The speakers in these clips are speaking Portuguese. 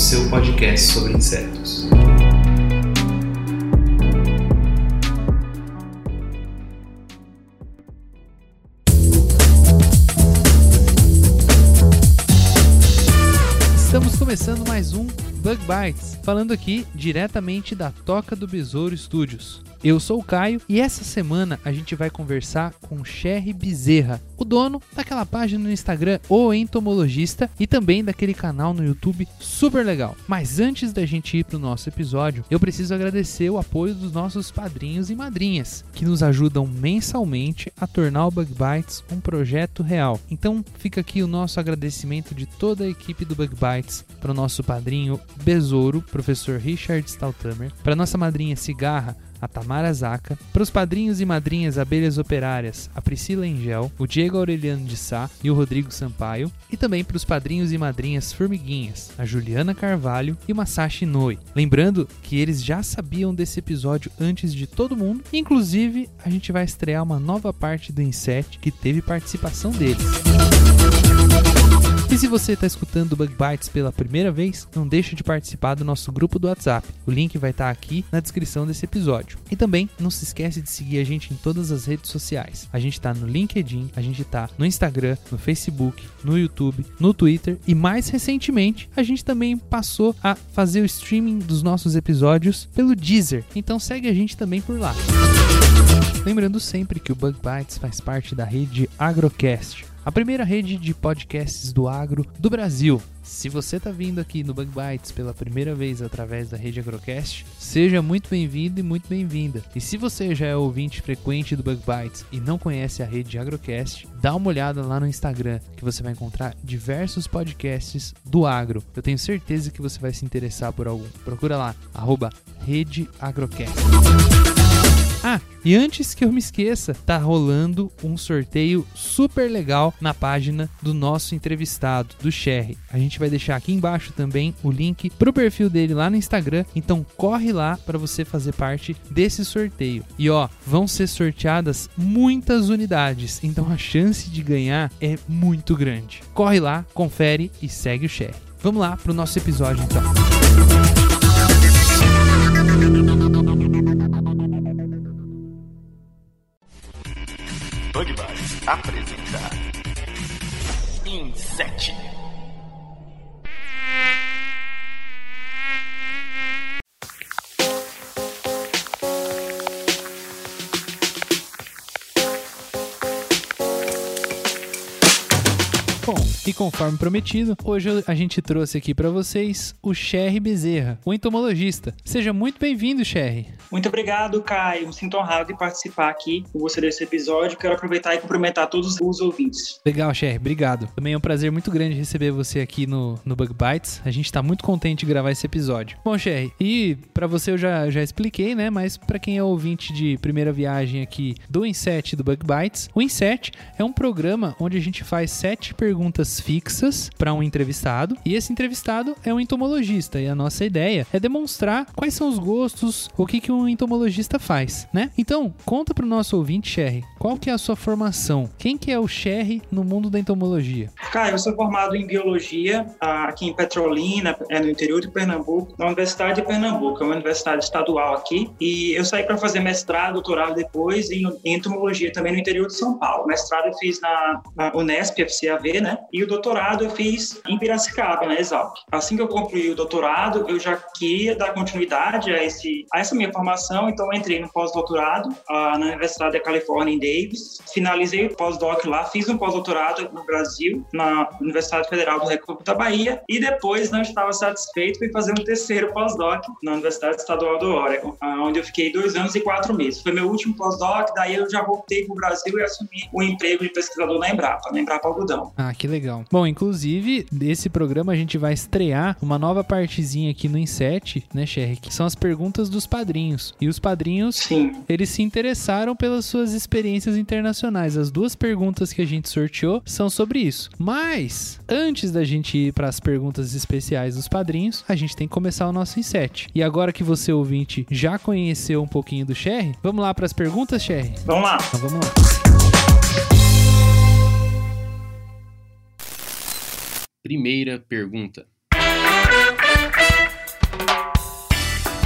seu podcast sobre insetos. Estamos começando mais um Bug Bites, falando aqui diretamente da Toca do Besouro Studios. Eu sou o Caio e essa semana a gente vai conversar com Sherry Bezerra, o dono daquela página no Instagram O Entomologista e também daquele canal no YouTube super legal. Mas antes da gente ir pro nosso episódio, eu preciso agradecer o apoio dos nossos padrinhos e madrinhas, que nos ajudam mensalmente a tornar o Bug Bites um projeto real. Então fica aqui o nosso agradecimento de toda a equipe do Bug Bites para o nosso padrinho Besouro, professor Richard Staltamer, para nossa madrinha Cigarra, a Tamara Zaca, para os padrinhos e madrinhas abelhas operárias, a Priscila Engel, o Diego Aureliano de Sá e o Rodrigo Sampaio, e também para os padrinhos e madrinhas formiguinhas, a Juliana Carvalho e Masashi Noi. Lembrando que eles já sabiam desse episódio antes de todo mundo, inclusive a gente vai estrear uma nova parte do Inset que teve participação deles. E se você está escutando Bug Bites pela primeira vez, não deixe de participar do nosso grupo do WhatsApp. O link vai estar aqui na descrição desse episódio. E também não se esquece de seguir a gente em todas as redes sociais. A gente está no LinkedIn, a gente está no Instagram, no Facebook, no YouTube, no Twitter e mais recentemente a gente também passou a fazer o streaming dos nossos episódios pelo Deezer. Então segue a gente também por lá. Lembrando sempre que o Bug Bites faz parte da rede Agrocast, a primeira rede de podcasts do agro do Brasil. Se você está vindo aqui no Bug Bites pela primeira vez através da rede Agrocast, seja muito bem-vindo e muito bem-vinda. E se você já é ouvinte frequente do Bug Bites e não conhece a rede Agrocast, dá uma olhada lá no Instagram que você vai encontrar diversos podcasts do agro. Eu tenho certeza que você vai se interessar por algum. Procura lá, arroba Rede Agrocast. Ah, e antes que eu me esqueça, tá rolando um sorteio super legal na página do nosso entrevistado, do Sherry. A gente vai deixar aqui embaixo também o link pro perfil dele lá no Instagram, então corre lá para você fazer parte desse sorteio. E ó, vão ser sorteadas muitas unidades, então a chance de ganhar é muito grande. Corre lá, confere e segue o Sherry. Vamos lá pro nosso episódio então. Bug Bites apresenta Inset. Bom, e conforme prometido, hoje a gente trouxe aqui para vocês o Sherry Bezerra, o entomologista. Seja muito bem-vindo, Sherry. Muito obrigado, Caio. Me sinto honrado de participar aqui com você desse episódio. Quero aproveitar e cumprimentar todos os ouvintes. Legal, Sherry, obrigado. Também é um prazer muito grande receber você aqui no, no Bug Bites. A gente tá muito contente de gravar esse episódio. Bom, Sherry, e para você eu já, já expliquei, né? Mas para quem é ouvinte de primeira viagem aqui do Inset do Bug Bites, o Inset é um programa onde a gente faz sete perguntas fixas para um entrevistado e esse entrevistado é um entomologista e a nossa ideia é demonstrar quais são os gostos, o que, que um entomologista faz, né? Então, conta pro nosso ouvinte, Sherry, qual que é a sua formação? Quem que é o Sherry no mundo da entomologia? Caio, eu sou formado em biologia ah, aqui em Petrolina, é no interior de Pernambuco, na Universidade de Pernambuco, é uma universidade estadual aqui. E eu saí para fazer mestrado, doutorado depois em entomologia também no interior de São Paulo. Mestrado eu fiz na, na Unesp, FCAV, né? E o doutorado eu fiz em Piracicaba, na Exalc. Assim que eu concluí o doutorado, eu já queria dar continuidade a, esse, a essa minha formação formação, então entrei no pós-doutorado uh, na Universidade da Califórnia em Davis. Finalizei o pós-doc lá, fiz um pós-doutorado no Brasil, na Universidade Federal do Recôncavo da Bahia, e depois não estava satisfeito fui fazer um terceiro pós-doc na Universidade Estadual do Oregon, uh, onde eu fiquei dois anos e quatro meses. Foi meu último pós-doc, daí eu já voltei para o Brasil e assumi o emprego de pesquisador na Embrapa, na Embrapa Algodão. Ah, que legal. Bom, inclusive, desse programa a gente vai estrear uma nova partezinha aqui no Inset, né, Sherry? Que são as perguntas dos padrinhos. E os padrinhos, Sim. eles se interessaram pelas suas experiências internacionais. As duas perguntas que a gente sorteou são sobre isso. Mas, antes da gente ir para as perguntas especiais dos padrinhos, a gente tem que começar o nosso Inset. E agora que você, ouvinte, já conheceu um pouquinho do Sherry, vamos lá para as perguntas, Sherry? Vamos lá. Então vamos lá. Primeira pergunta.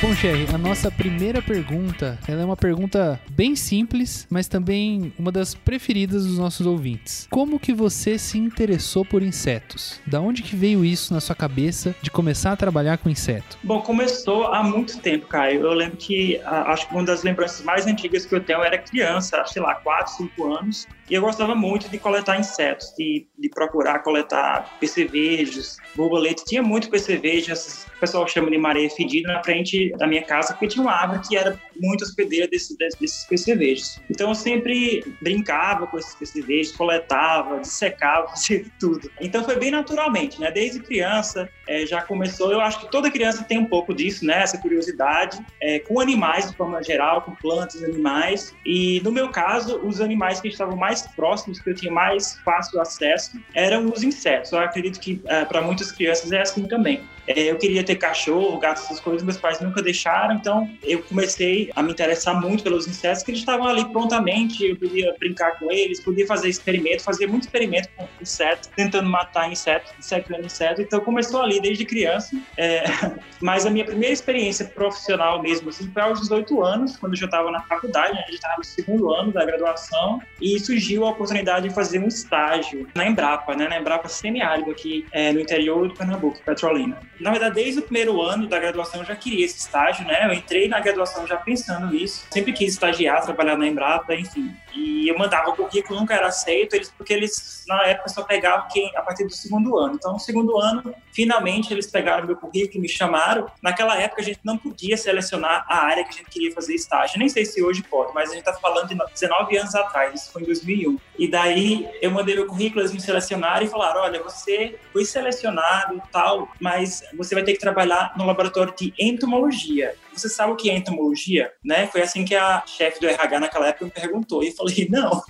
Bom, Sherry, a nossa primeira pergunta, ela é uma pergunta bem simples, mas também uma das preferidas dos nossos ouvintes. Como que você se interessou por insetos? Da onde que veio isso na sua cabeça de começar a trabalhar com inseto? Bom, começou há muito tempo, Caio. Eu lembro que a, acho que uma das lembranças mais antigas que eu tenho era criança, sei lá, 4, 5 anos, e eu gostava muito de coletar insetos, de, de procurar coletar percevejos, borboletas. Tinha muito percevejo, esses, o pessoal chama de mareia fedida, na frente da minha casa, porque tinha uma árvore que era muito hospedeira desse, desses percevejos. Então eu sempre brincava com esses percevejos, coletava, dissecava, fazia tudo. Então foi bem naturalmente, né? Desde criança é, já começou. Eu acho que toda criança tem um pouco disso, né? Essa curiosidade é, com animais de forma geral, com plantas, animais. E no meu caso, os animais que estavam mais próximos, que eu tinha mais fácil acesso, eram os insetos. Eu acredito que é, para muitas crianças é assim também. É, eu queria ter cachorro, gato, essas coisas, meus pais nunca deixaram, então eu comecei a me interessar muito pelos insetos, que eles estavam ali prontamente, eu podia brincar com eles, podia fazer experimento, fazer muito experimento com insetos, tentando matar insetos, dissecando insetos, então começou ali desde criança, é, mas a minha primeira experiência profissional mesmo, assim, foi aos 18 anos, quando eu já estava na faculdade, né, eu estava no segundo ano da graduação, e surgiu a oportunidade de fazer um estágio na Embrapa, né, na Embrapa semiárido aqui é, no interior do Pernambuco, Petrolina na verdade, desde o primeiro ano da graduação eu já queria esse estágio, né? Eu entrei na graduação já pensando nisso. Sempre quis estagiar, trabalhar na Embrapa, enfim. E eu mandava o currículo, nunca era aceito, eles, porque eles, na época, só pegavam quem, a partir do segundo ano. Então, no segundo ano, finalmente, eles pegaram meu currículo, me chamaram. Naquela época, a gente não podia selecionar a área que a gente queria fazer estágio. Nem sei se hoje pode, mas a gente está falando de 19 anos atrás, isso foi em 2001. E daí, eu mandei meu currículo, eles me selecionaram e falaram, olha, você foi selecionado e tal, mas você vai ter que trabalhar no laboratório de entomologia. Você sabe o que é entomologia? Né? Foi assim que a chefe do RH naquela época me perguntou. E eu falei, não,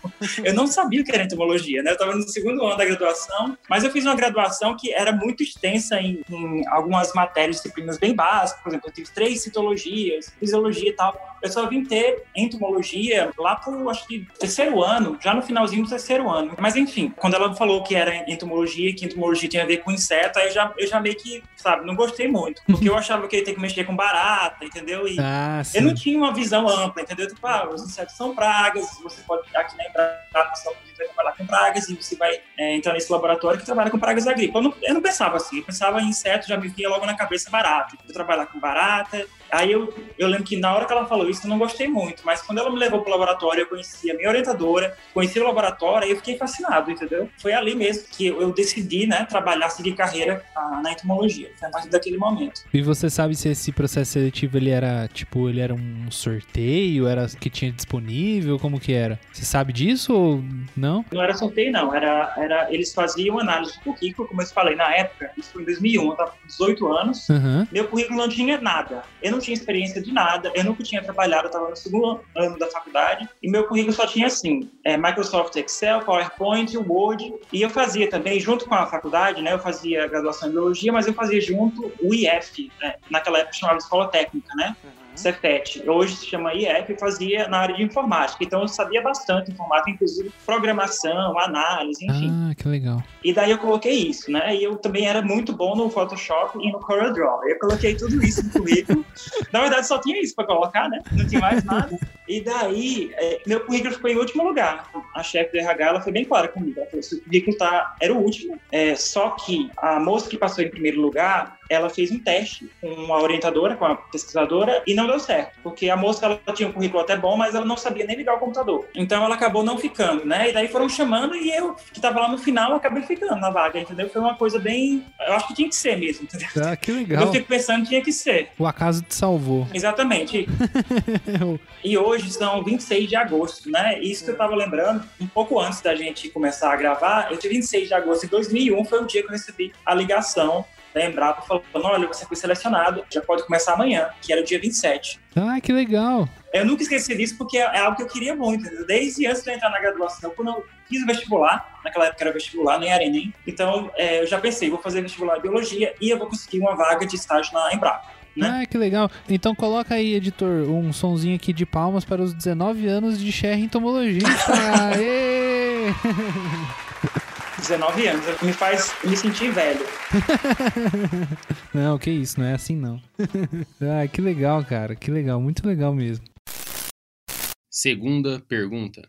eu não sabia o que era entomologia. Né? Eu estava no segundo ano da graduação, mas eu fiz uma graduação que era muito extensa em, em algumas matérias, disciplinas bem básicas. Por exemplo, eu tive três citologias, fisiologia e tal. Eu só vim ter entomologia lá pro, acho que, terceiro ano, já no finalzinho do terceiro ano. Mas enfim, quando ela falou que era entomologia, que entomologia tinha a ver com inseto, aí eu já, eu já meio que, sabe, não gostei muito. Porque eu achava que ia ter que mexer com barata, entendeu? E Ah, eu não tinha uma visão ampla, entendeu? Tipo, ah, os insetos são pragas, você pode aqui na Embrapa, você vai trabalhar com pragas e você vai é, entrar nesse laboratório que trabalha com pragas agrícolas. Eu não, eu não pensava assim, eu pensava em inseto, já me vinha logo na cabeça barata. Eu trabalhar com barata. Aí eu, eu lembro que na hora que ela falou isso, eu não gostei muito, mas quando ela me levou pro laboratório, eu conheci a minha orientadora, conheci o laboratório, aí eu fiquei fascinado, entendeu? Foi ali mesmo que eu, eu decidi, né, trabalhar, seguir carreira ah, na entomologia. Foi a partir daquele momento. E você sabe se esse processo seletivo ele era, tipo, ele era um sorteio, era que tinha disponível, como que era? Você sabe disso ou não? Não era sorteio, não. Era, era, eles faziam análise do currículo, como eu falei, na época, isso foi em 2001, eu estava com 18 anos. Aham. Meu currículo não tinha nada. Eu não tinha experiência de nada. Eu nunca tinha trabalhado. Eu estava no segundo ano da faculdade. E meu currículo só tinha, assim, é, Microsoft Excel, PowerPoint, Word. E eu fazia também, junto com a faculdade, né? Eu fazia graduação em Biologia, mas eu fazia junto o IF. Né? Naquela época chamava Escola Técnica, né? Cefet. Hoje se chama e fazia na área de informática. Então eu sabia bastante informática, inclusive programação, análise, enfim. Ah, que legal. E daí eu coloquei isso, né? E eu também era muito bom no Photoshop e no CorelDRAW. Eu coloquei tudo isso no currículo. Na verdade, só tinha isso para colocar, né? Não tinha mais nada. E daí, é, meu currículo ficou em último lugar. A chefe do RH ela foi bem clara comigo. Ela falou: seu currículo tá, era o último. É, só que a moça que passou em primeiro lugar, ela fez um teste com a orientadora, com a pesquisadora, e não deu certo. Porque a moça ela tinha um currículo até bom, mas ela não sabia nem ligar o computador. Então ela acabou não ficando, né? E daí foram chamando e eu, que tava lá no final, acabei ficando na vaga, entendeu? Foi uma coisa bem. Eu acho que tinha que ser mesmo, entendeu? Ah, que legal. Eu fico pensando que tinha que ser. O acaso te salvou. Exatamente. e hoje são 26 de agosto, né? Isso que eu tava lembrando, um pouco antes da gente começar a gravar, eu tive 26 de agosto de 2001, foi o dia que eu recebi a ligação da Embrapa falando, olha, você foi selecionado, já pode começar amanhã, que era o dia 27. Ah, que legal. Eu nunca esqueci disso porque é algo que eu queria muito, desde antes de eu entrar na graduação, quando eu fiz o vestibular, naquela época era vestibular, nem era Enem, então é, eu já pensei, vou fazer vestibular de biologia e eu vou conseguir uma vaga de estágio na Embrapa. Né? Ah, que legal. Então coloca aí, editor, um sonzinho aqui de palmas para os 19 anos de Cher entomologista. Aê! 19 anos, me faz me sentir velho. não, que isso, não é assim não. ah, que legal, cara, que legal, muito legal mesmo. Segunda pergunta.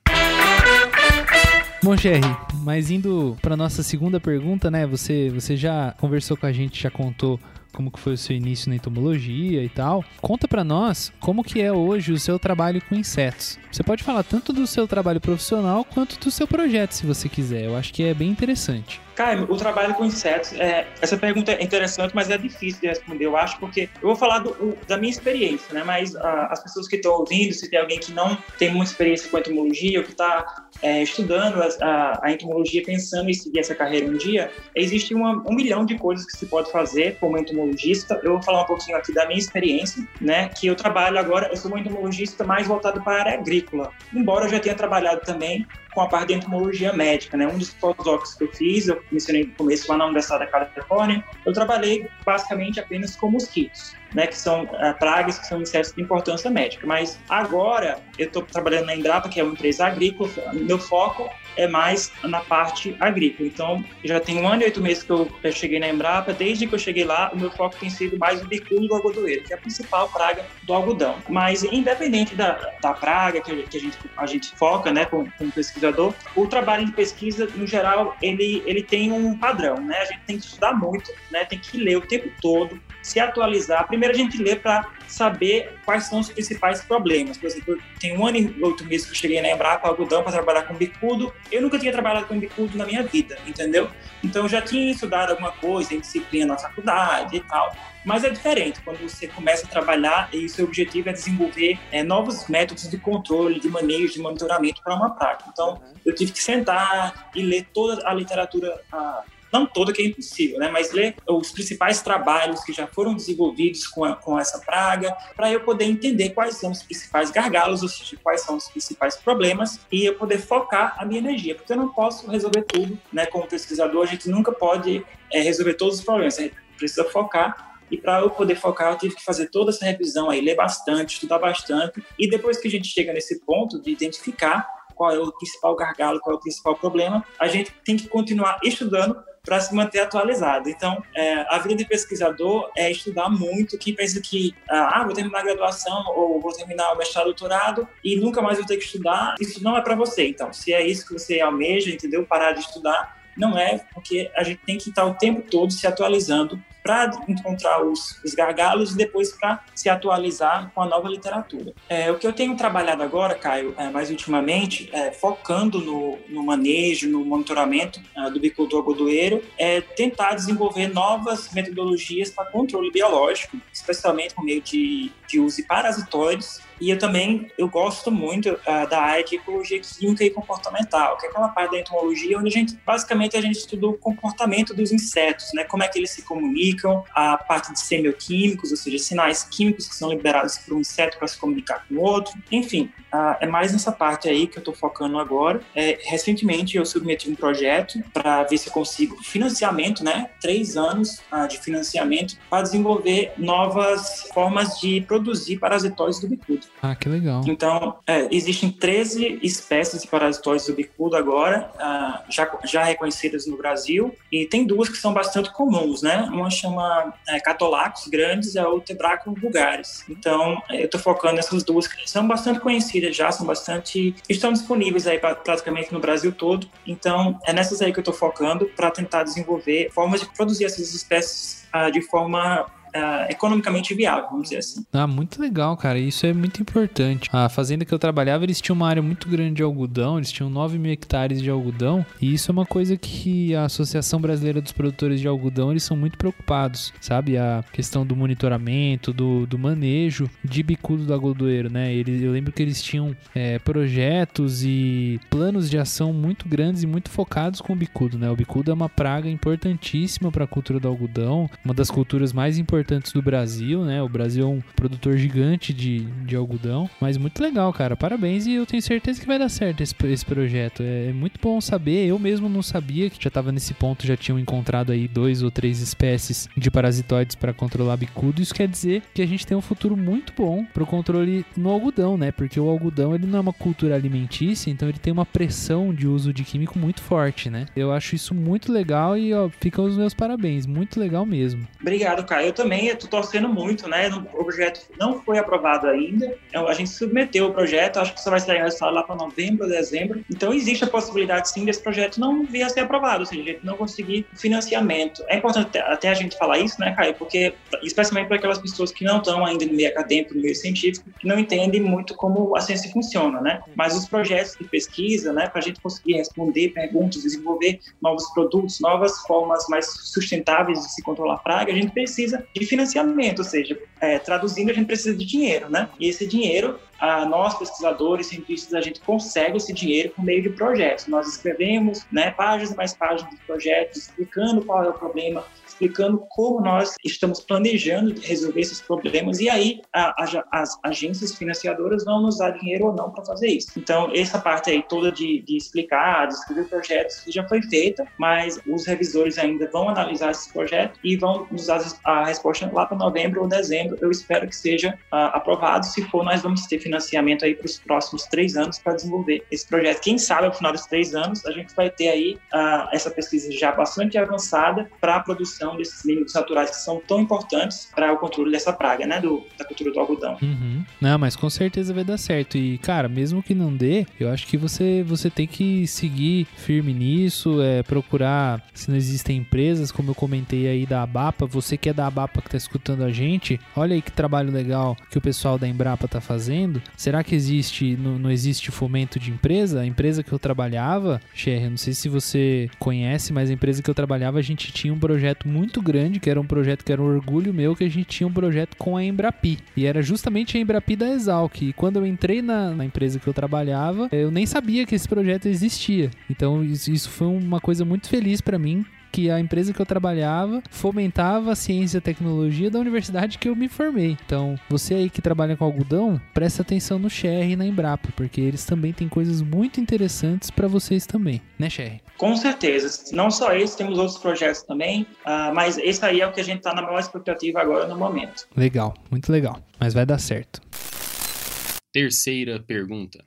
Bom, Sherry, mas indo para nossa segunda pergunta, né? Você, você já conversou com a gente, já contou como que foi o seu início na entomologia e tal. Conta para nós como que é hoje o seu trabalho com insetos. Você pode falar tanto do seu trabalho profissional quanto do seu projeto, se você quiser. Eu acho que é bem interessante. Caio, o trabalho com insetos, é, essa pergunta é interessante, mas é difícil de responder, eu acho, porque eu vou falar do, da minha experiência, né? Mas a, as pessoas que estão ouvindo, se tem alguém que não tem muita experiência com entomologia ou que está é, estudando a, a, a, entomologia, pensando em seguir essa carreira um dia, existe uma, um milhão de coisas que se pode fazer como entomologista. Eu vou falar um pouquinho aqui da minha experiência, né? Que eu trabalho agora, eu sou um entomologista mais voltado para a área agrícola, embora eu já tenha trabalhado também com a parte de entomologia médica, né? Um dos pós-docs que eu fiz, eu mencionei no começo lá na Universidade da Califórnia, eu trabalhei basicamente apenas com mosquitos, né? Que são uh, pragas, que são insetos de importância médica. Mas agora eu estou trabalhando na Embrapa, que é uma empresa agrícola, meu foco é mais na parte agrícola. Então, já tem um ano e oito meses que eu, cheguei na Embrapa. Desde que eu cheguei lá, o meu foco tem sido mais o bicudo do algodoeiro, que é a principal praga do algodão. Mas, independente da, da praga que, que a, gente, a gente foca, né, com, com pesquisador, o trabalho de pesquisa, no geral, ele, ele tem um padrão, né? A gente tem que estudar muito, né? Tem que ler o tempo todo, se atualizar. Primeiro a gente lê para saber quais são os principais problemas. Por exemplo, tem um ano e oito meses que eu cheguei na Embrapa Algodão para trabalhar com bicudo. Eu nunca tinha trabalhado com bicudo na minha vida, entendeu? Então eu já tinha estudado alguma coisa em disciplina na faculdade e tal. Mas é diferente quando você começa a trabalhar e o seu objetivo é desenvolver é, novos métodos de controle, de manejo, de monitoramento para uma praga. Então, eu tive que sentar e ler toda a literatura, a, não toda que é impossível, né? Mas ler os principais trabalhos que já foram desenvolvidos com, a, com essa praga, para eu poder entender quais são os principais gargalos, ou seja, quais são os principais problemas, e eu poder focar a minha energia, porque eu não posso resolver tudo, né? Como pesquisador, a gente nunca pode é, resolver todos os problemas, a gente precisa focar e para eu poder focar, eu tive que fazer toda essa revisão aí, ler bastante, estudar bastante. E depois que a gente chega nesse ponto de identificar qual é o principal gargalo, qual é o principal problema, a gente tem que continuar estudando para se manter atualizado. Então, é, a vida de pesquisador é estudar muito. Quem pensa que, ah, vou terminar a graduação ou vou terminar o mestrado, doutorado e nunca mais vou ter que estudar, isso não é para você. Então, se é isso que você almeja, entendeu? Parar de estudar, não é, porque a gente tem que estar o tempo todo se atualizando para encontrar os, os, gargalos e depois para se atualizar com a nova literatura. É, o que eu tenho trabalhado agora, Caio, é, mais ultimamente, é, focando no, no, manejo, no monitoramento é, do bicultor godoeiro, é tentar desenvolver novas metodologias para controle biológico, especialmente por meio de, de uso de parasitoides e eu também eu gosto muito uh, da área de ecologia química e comportamental, que é aquela parte da entomologia onde a gente basicamente a gente estuda o comportamento dos insetos, né? Como é que eles se comunicam, a parte de semioquímicos, ou seja, sinais químicos que são liberados por um inseto para se comunicar com o outro. Enfim, uh, é mais nessa parte aí que eu estou focando agora. É, recentemente eu submeti um projeto para ver se eu consigo financiamento, né? Três anos uh, de financiamento para desenvolver novas formas de produzir parasitóides do bicudo. Ah, que legal. Então, é, existem 13 espécies de parasitóides do bicudo agora, ah, já, já reconhecidas no Brasil, e tem duas que são bastante comuns, né? Uma chama é, catolacos grandes e a outra Tebracum vulgaris. Então, é, eu estou focando nessas duas que são bastante conhecidas já, são bastante... estão disponíveis aí pra, praticamente no Brasil todo. Então, é nessas aí que eu estou focando para tentar desenvolver formas de produzir essas espécies ah, de forma uh, economicamente viável, vamos dizer assim. Ah, muito legal, cara. Isso é muito importante. A fazenda que eu trabalhava, eles tinham uma área muito grande de algodão, eles tinham 9 mil hectares de algodão, e isso é uma coisa que a Associação Brasileira dos Produtores de Algodão, eles são muito preocupados, sabe? A questão do monitoramento, do, do manejo de bicudo do algodoeiro, né? Eles, eu lembro que eles tinham é, projetos e planos de ação muito grandes e muito focados com o bicudo, né? O bicudo é uma praga importantíssima para a cultura do algodão, uma das culturas mais importantes importantes do Brasil, né? O Brasil é um produtor gigante de, de algodão, mas muito legal, cara. Parabéns e eu tenho certeza que vai dar certo esse, esse projeto. É, é muito bom saber. Eu mesmo não sabia que já estava nesse ponto, já tinham encontrado aí dois ou três espécies de parasitoides para controlar bicudo. Isso quer dizer que a gente tem um futuro muito bom para o controle no algodão, né? Porque o algodão ele não é uma cultura alimentícia, então ele tem uma pressão de uso de químico muito forte, né? Eu acho isso muito legal e ó, ficam os meus parabéns. Muito legal mesmo. Obrigado, Caio. Eu também também estou torcendo muito, né? O projeto não foi aprovado ainda. Então, a gente submeteu o projeto, acho que só vai sair resultado lá para novembro, dezembro. Então, existe a possibilidade, sim, desse projeto não vir a ser aprovado, ou seja, a gente não conseguir financiamento. É importante até a gente falar isso, né, Caio? Porque, especialmente para aquelas pessoas que não estão ainda no meio acadêmico, no meio científico, que não entendem muito como a ciência funciona, né? Mas os projetos de pesquisa, né, para a gente conseguir responder perguntas, desenvolver novos produtos, novas formas mais sustentáveis de se controlar a praga, a gente precisa de financiamento, ou seja, é, traduzindo, a gente precisa de dinheiro, né? E esse dinheiro, a, nós, pesquisadores, cientistas, a gente consegue esse dinheiro por meio de projetos. Nós escrevemos né, páginas e mais páginas de projetos, explicando qual é o problema, explicando como nós estamos planejando resolver esses problemas e aí a, a, as agências financiadoras vão nos dar dinheiro ou não para fazer isso. Então, essa parte aí toda de, de explicar, de escrever projetos já foi feita, mas os revisores ainda vão analisar esse projeto e vão nos dar a resposta lá para novembro ou dezembro. Eu espero que seja uh, aprovado. Se for, nós vamos ter financiamento aí para os próximos três anos para desenvolver esse projeto. Quem sabe, ao final dos três anos, a gente vai ter aí uh, essa pesquisa já bastante avançada para a produção questão desses limites naturais que são tão importantes para o controle dessa praga, né, do, da cultura do algodão. Uhum. Não, mas com certeza vai dar certo. E, cara, mesmo que não dê, eu acho que você, você tem que seguir firme nisso, é, procurar se não existem empresas, como eu comentei aí da Abapa, você que é da Abapa que está escutando a gente, olha aí que trabalho legal que o pessoal da Embrapa está fazendo. Será que existe, não, não existe fomento de empresa? A empresa que eu trabalhava, Sherry, não sei se você conhece, mas a empresa que eu trabalhava, a gente tinha um projeto muito grande, que era um projeto que era um orgulho meu, que a gente tinha um projeto com a Embrapi. E era justamente a Embrapi da Exalc. E quando eu entrei na, na empresa que eu trabalhava, eu nem sabia que esse projeto existia. Então isso foi uma coisa muito feliz para mim, que a empresa que eu trabalhava fomentava a ciência e a tecnologia da universidade que eu me formei. Então, você aí que trabalha com algodão, presta atenção no Sherry e na Embrapa, porque eles também têm coisas muito interessantes para vocês também, né, Sherry? Com certeza. Não só esse, temos outros projetos também, uh, mas esse aí é o que a gente está na maior expectativa agora no momento. Legal, muito legal. Mas vai dar certo. Terceira pergunta.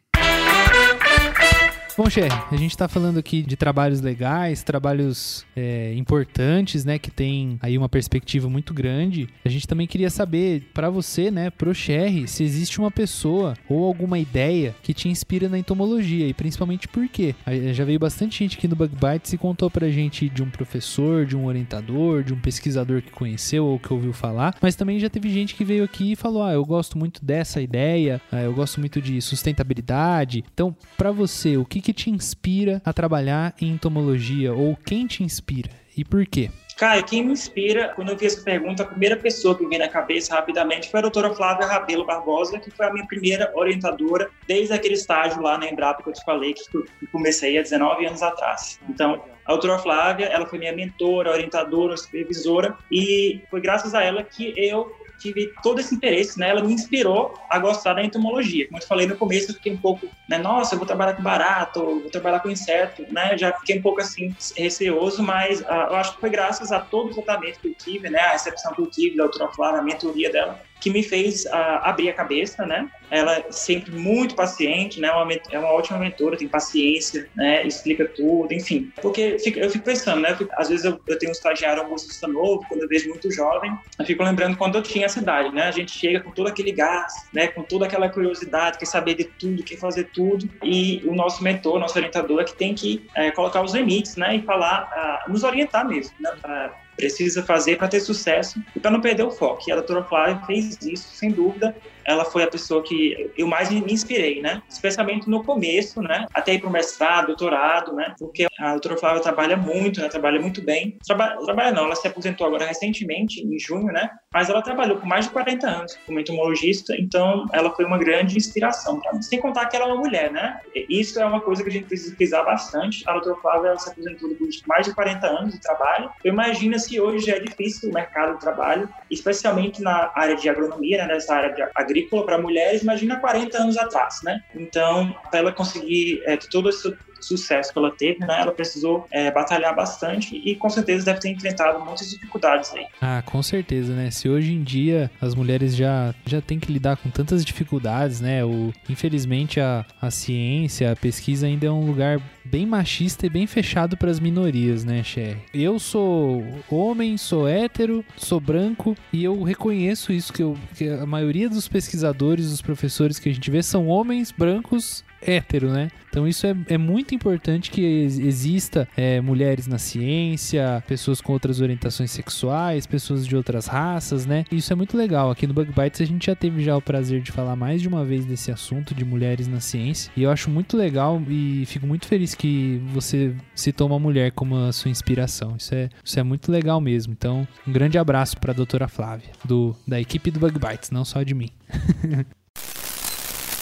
Bom, Cher, a gente está falando aqui de trabalhos legais, trabalhos é, importantes, né, que tem aí uma perspectiva muito grande. A gente também queria saber para você, né, pro Cher, se existe uma pessoa ou alguma ideia que te inspira na entomologia e principalmente por quê? Já veio bastante gente aqui no Bug Bites e contou pra gente de um professor, de um orientador, de um pesquisador que conheceu ou que ouviu falar, mas também já teve gente que veio aqui e falou: "Ah, eu gosto muito dessa ideia, ah, eu gosto muito de sustentabilidade". Então, para você, o que que te inspira a trabalhar em entomologia ou quem te inspira e por quê? Caio, quem me inspira, quando eu vi essa pergunta, a primeira pessoa que me veio na cabeça rapidamente foi a doutora Flávia Rabelo Barbosa, que foi a minha primeira orientadora desde aquele estágio lá na Embrapa que eu te falei, que eu comecei há 19 anos atrás. Então, a doutora Flávia, ela foi minha mentora, orientadora, supervisora, e foi graças a ela que eu tive todo esse interesse, né? Ela me inspirou a gostar da entomologia. Como eu falei no começo, eu fiquei um pouco, né? Nossa, eu vou trabalhar com barato, vou trabalhar com inseto, né? Já fiquei um pouco assim receoso, mas uh, eu acho que foi graças a todo o tratamento que eu tive, né? A recepção que eu tive da doutora a mentoria dela, que me fez uh, abrir a cabeça, né? Ela é sempre muito paciente, né? Uma, é uma ótima mentora, tem paciência, né? Explica tudo, enfim. Porque eu fico pensando, né? Às vezes eu, eu tenho um estagiário, um bolsista novo, quando eu vejo muito jovem, eu fico lembrando quando eu tinha essa idade, né? A gente chega com todo aquele gás, né? Com toda aquela curiosidade, quer saber de tudo, quer fazer tudo. E o nosso mentor, nosso orientador, é que tem que é, colocar os limites, né? E falar, uh, nos orientar mesmo, né? Uh, precisa fazer para ter sucesso e para não perder o foco. E a doutora Flávia fez isso, sem dúvida, ela foi a pessoa que eu mais me inspirei, né? Especialmente no começo, né? Até ir para o mestrado, doutorado, né? Porque a doutora Flávia trabalha muito, né? Trabalha muito bem. Trabalha, trabalha não, ela se aposentou agora recentemente, em junho, né? Mas ela trabalhou por mais de 40 anos como entomologista, então ela foi uma grande inspiração para mim. Sem contar que ela é uma mulher, né? Isso é uma coisa que a gente precisa pesquisar bastante. A doutora Flávia ela se aposentou por mais de 40 anos de trabalho. Eu imagino se hoje é difícil o mercado de trabalho, especialmente na área de agronomia, né? Nessa área de agricultura agrícola para mulheres, imagina 40 anos atrás, né? Então, para ela conseguir é, todo esse sucesso que ela teve, né? Ela precisou é, batalhar bastante e com certeza deve ter enfrentado muitas dificuldades aí. Ah, com certeza, né? Se hoje em dia as mulheres já, já têm que lidar com tantas dificuldades, né? O, infelizmente a, a ciência, a pesquisa ainda é um lugar bem machista e bem fechado para as minorias, né, Cher? Eu sou homem, sou hétero, sou branco e eu reconheço isso que, eu, que a maioria dos pesquisadores, dos professores que a gente vê são homens brancos hétero, né? Então isso é, é muito importante que exista é, mulheres na ciência, pessoas com outras orientações sexuais, pessoas de outras raças, né? Isso é muito legal. Aqui no Bug Bites a gente já teve já o prazer de falar mais de uma vez desse assunto de mulheres na ciência e eu acho muito legal e fico muito feliz que você citou uma mulher como a sua inspiração. Isso é, isso é muito legal mesmo. Então, um grande abraço para a doutora Flávia, do, da equipe do Bug Bites, não só de mim.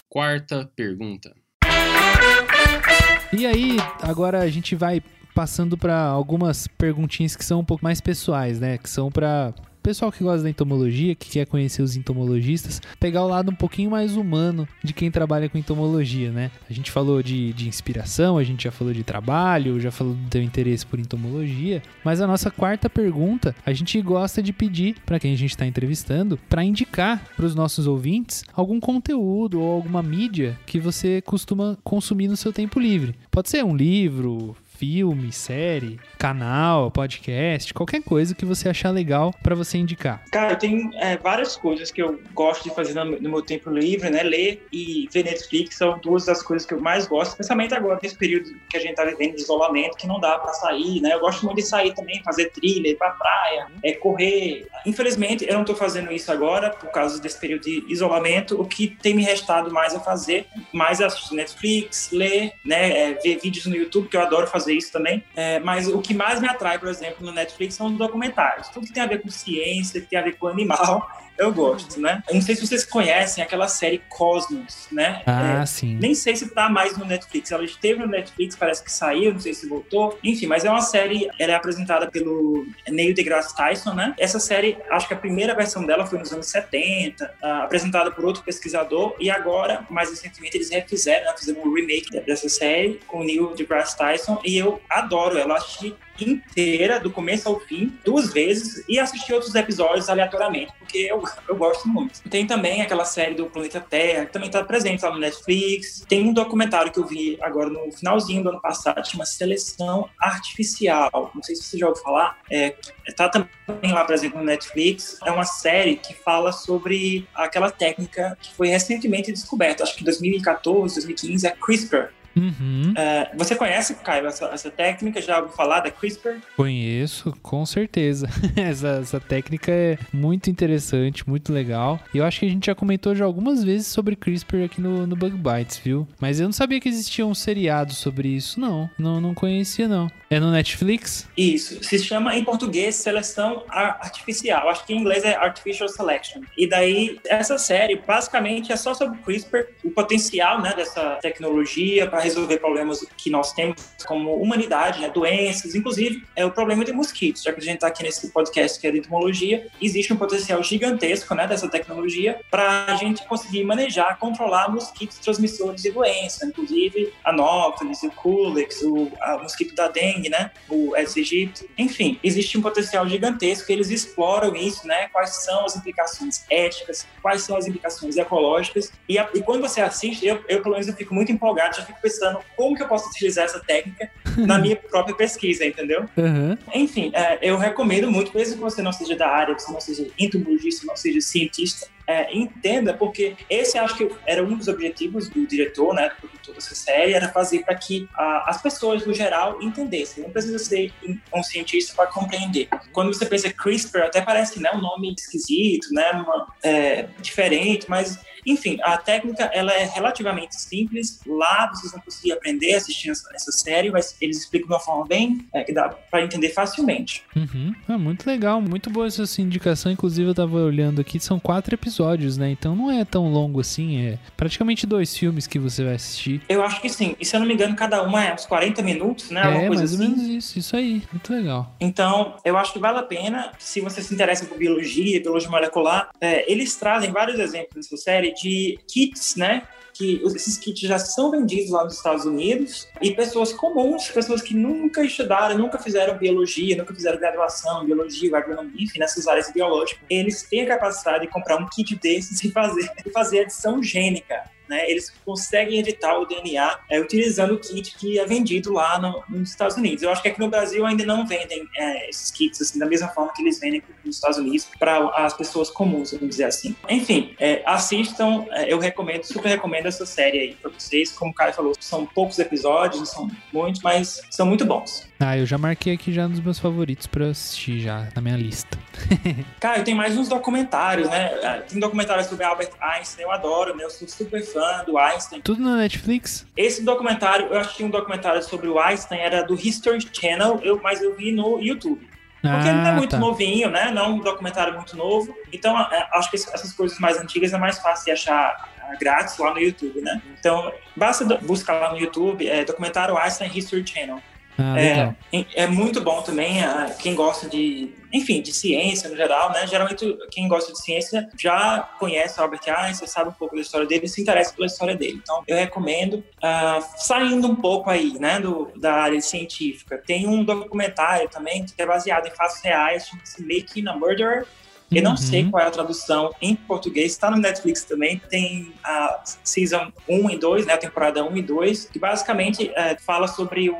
Quarta pergunta. E aí, agora a gente vai passando para algumas perguntinhas que são um pouco mais pessoais, né? Que são para pessoal que gosta da entomologia, que quer conhecer os entomologistas, pegar o lado um pouquinho mais humano de quem trabalha com entomologia, né? A gente falou de, de inspiração, a gente já falou de trabalho, já falou do teu interesse por entomologia, mas a nossa quarta pergunta, a gente gosta de pedir para quem a gente está entrevistando para indicar para os nossos ouvintes algum conteúdo ou alguma mídia que você costuma consumir no seu tempo livre. Pode ser um livro, filme, série, canal, podcast, qualquer coisa que você achar legal para você indicar. Cara, eu tenho é, várias coisas que eu gosto de fazer no, meu tempo livre, né? Ler e ver Netflix são duas das coisas que eu mais gosto, especialmente agora nesse período que a gente tá vivendo de isolamento, que não dá para sair, né? Eu gosto muito de sair também, fazer trilha, ir pra praia, é, correr. Infelizmente, eu não tô fazendo isso agora por causa desse período de isolamento. O que tem me restado mais a fazer, mais assistir Netflix, ler, né? É, ver vídeos no YouTube, que eu adoro fazer fazer isso também. É, mas o que mais me atrai, por exemplo, no Netflix são os documentários. Tudo que tem a ver com ciência, que tem a ver com animal eu gosto, né? Eu não sei se vocês conhecem aquela série Cosmos, né? Ah, é, sim. Nem sei se tá mais no Netflix. Ela esteve no Netflix, parece que saiu, não sei se voltou. Enfim, mas é uma série, ela é apresentada pelo Neil deGrasse Tyson, né? Essa série, acho que a primeira versão dela foi nos anos 70, uh, ah, apresentada por outro pesquisador, e agora, mais recentemente, eles refizeram, né? fizeram um remake dessa série com o Neil deGrasse Tyson, e eu adoro ela. Acho inteira, do começo ao fim, duas vezes, e assistir outros episódios aleatoriamente, porque eu, eu gosto muito. Tem também aquela série do Planeta Terra, que também está presente lá no Netflix. Tem um documentário que eu vi agora no finalzinho do ano passado, chama Seleção Artificial. Não sei se você já ouviu falar. É, tá também lá presente no Netflix. É uma série que fala sobre aquela técnica que foi recentemente descoberta, acho que em 2014, 2015, a CRISPR, Uhum. Uh, você conhece, Caio, essa, essa, técnica? Já ouviu falar da CRISPR? Conheço, com certeza. essa, essa técnica é muito interessante, muito legal. E eu acho que a gente já comentou já algumas vezes sobre CRISPR aqui no, no Bug Bites, viu? Mas eu não sabia que existia um seriado sobre isso, não. Não, não conhecia, não. É no Netflix? Isso. Se chama em português Seleção Artificial. Acho que em inglês é Artificial Selection. E daí, essa série basicamente é só sobre CRISPR, o potencial né, dessa tecnologia para resolver problemas que nós temos como humanidade, né, doenças, inclusive é o problema de mosquitos. Já que a gente está aqui nesse podcast que é de entomologia, existe um potencial gigantesco né, dessa tecnologia para a gente conseguir manejar, controlar mosquitos transmissores de doença, inclusive anófeles, o culex, o, a, o mosquito da dengue, né, o Aedes. Enfim, existe um potencial gigantesco. Eles exploram isso, né? Quais são as implicações éticas, quais são as implicações ecológicas. E, a, e quando você assiste, eu, eu pelo menos eu fico muito empolgado, já fico pensando como que eu posso utilizar essa técnica na minha própria pesquisa, entendeu? Uhum. Enfim, é, eu recomendo muito, mesmo que você não seja da área, que você não seja entomologista, não seja cientista, é, entenda, porque esse acho que era um dos objetivos do diretor, né, do produtor dessa série, era fazer para que a, as pessoas, no geral, entendessem. Não precisa ser um cientista para compreender. Quando você pensa CRISPR, até parece né, um nome esquisito, né, uma, é, diferente, mas enfim, a técnica ela é relativamente simples. Lá vocês vão conseguir aprender assistindo essa, essa série, mas eles explicam de uma forma bem é, que dá para entender facilmente. Uhum. É muito legal, muito boa essa indicação. Inclusive, eu tava olhando aqui, são quatro episódios, né? Então não é tão longo assim, é praticamente dois filmes que você vai assistir. Eu acho que sim. E se eu não me engano, cada uma é uns 40 minutos, né? é, Alguma coisa mais assim. ou menos isso, isso aí. Muito legal. Então, eu acho que vale a pena, se você se interessa por biologia, biologia molecular, é, eles trazem vários exemplos nessa série de kits, né? Que esses kits já são vendidos lá nos Estados Unidos. E pessoas comuns, pessoas que nunca estudaram, nunca fizeram biologia, nunca fizeram graduação biologia, agronomia, enfim, nessas áreas biológicas, eles têm a capacidade de comprar um kit desses e fazer, e fazer adição gênica né, eles conseguem editar o DNA é, utilizando o kit que é vendido lá no, nos Estados Unidos. Eu acho que aqui no Brasil ainda não vendem é, esses kits assim, da mesma forma que eles vendem nos Estados Unidos para as pessoas comuns, vamos dizer assim. Enfim, é, assistam, é, eu recomendo, super recomendo essa série aí para vocês. Como o Caio falou, são poucos episódios, não são muitos, mas são muito bons. Ah, eu já marquei aqui já nos meus favoritos pra assistir já, na minha lista. Cara, tem mais uns documentários, né? Tem documentários sobre Albert Einstein, eu adoro, né? Eu sou super fã do Einstein. Tudo na Netflix? Esse documentário, eu assisti um documentário sobre o Einstein, era do History Channel, eu, mas eu vi no YouTube. Porque ele não é muito tá. novinho, né? Não é um documentário muito novo. Então, acho que essas coisas mais antigas é mais fácil de achar ah, grátis lá no YouTube, né? Então, basta buscar lá no YouTube, é, documentário Einstein History Channel. Ah, É, é muito bom também, ah, quem gosta de, enfim, de ciência no geral, né? Geralmente quem gosta de ciência já conhece Albert Einstein, sabe um pouco da história dele, se interessa pela história dele. Então, eu recomendo, ah, saindo um pouco aí, né, do, da área científica. Tem um documentário também que é baseado em fatos reais, chama-se Making a Murderer. Eu não Uhum. sei qual é a tradução em português, está no Netflix também, tem a Season 1 e 2, né, a temporada 1 e 2, que basicamente é, fala sobre o,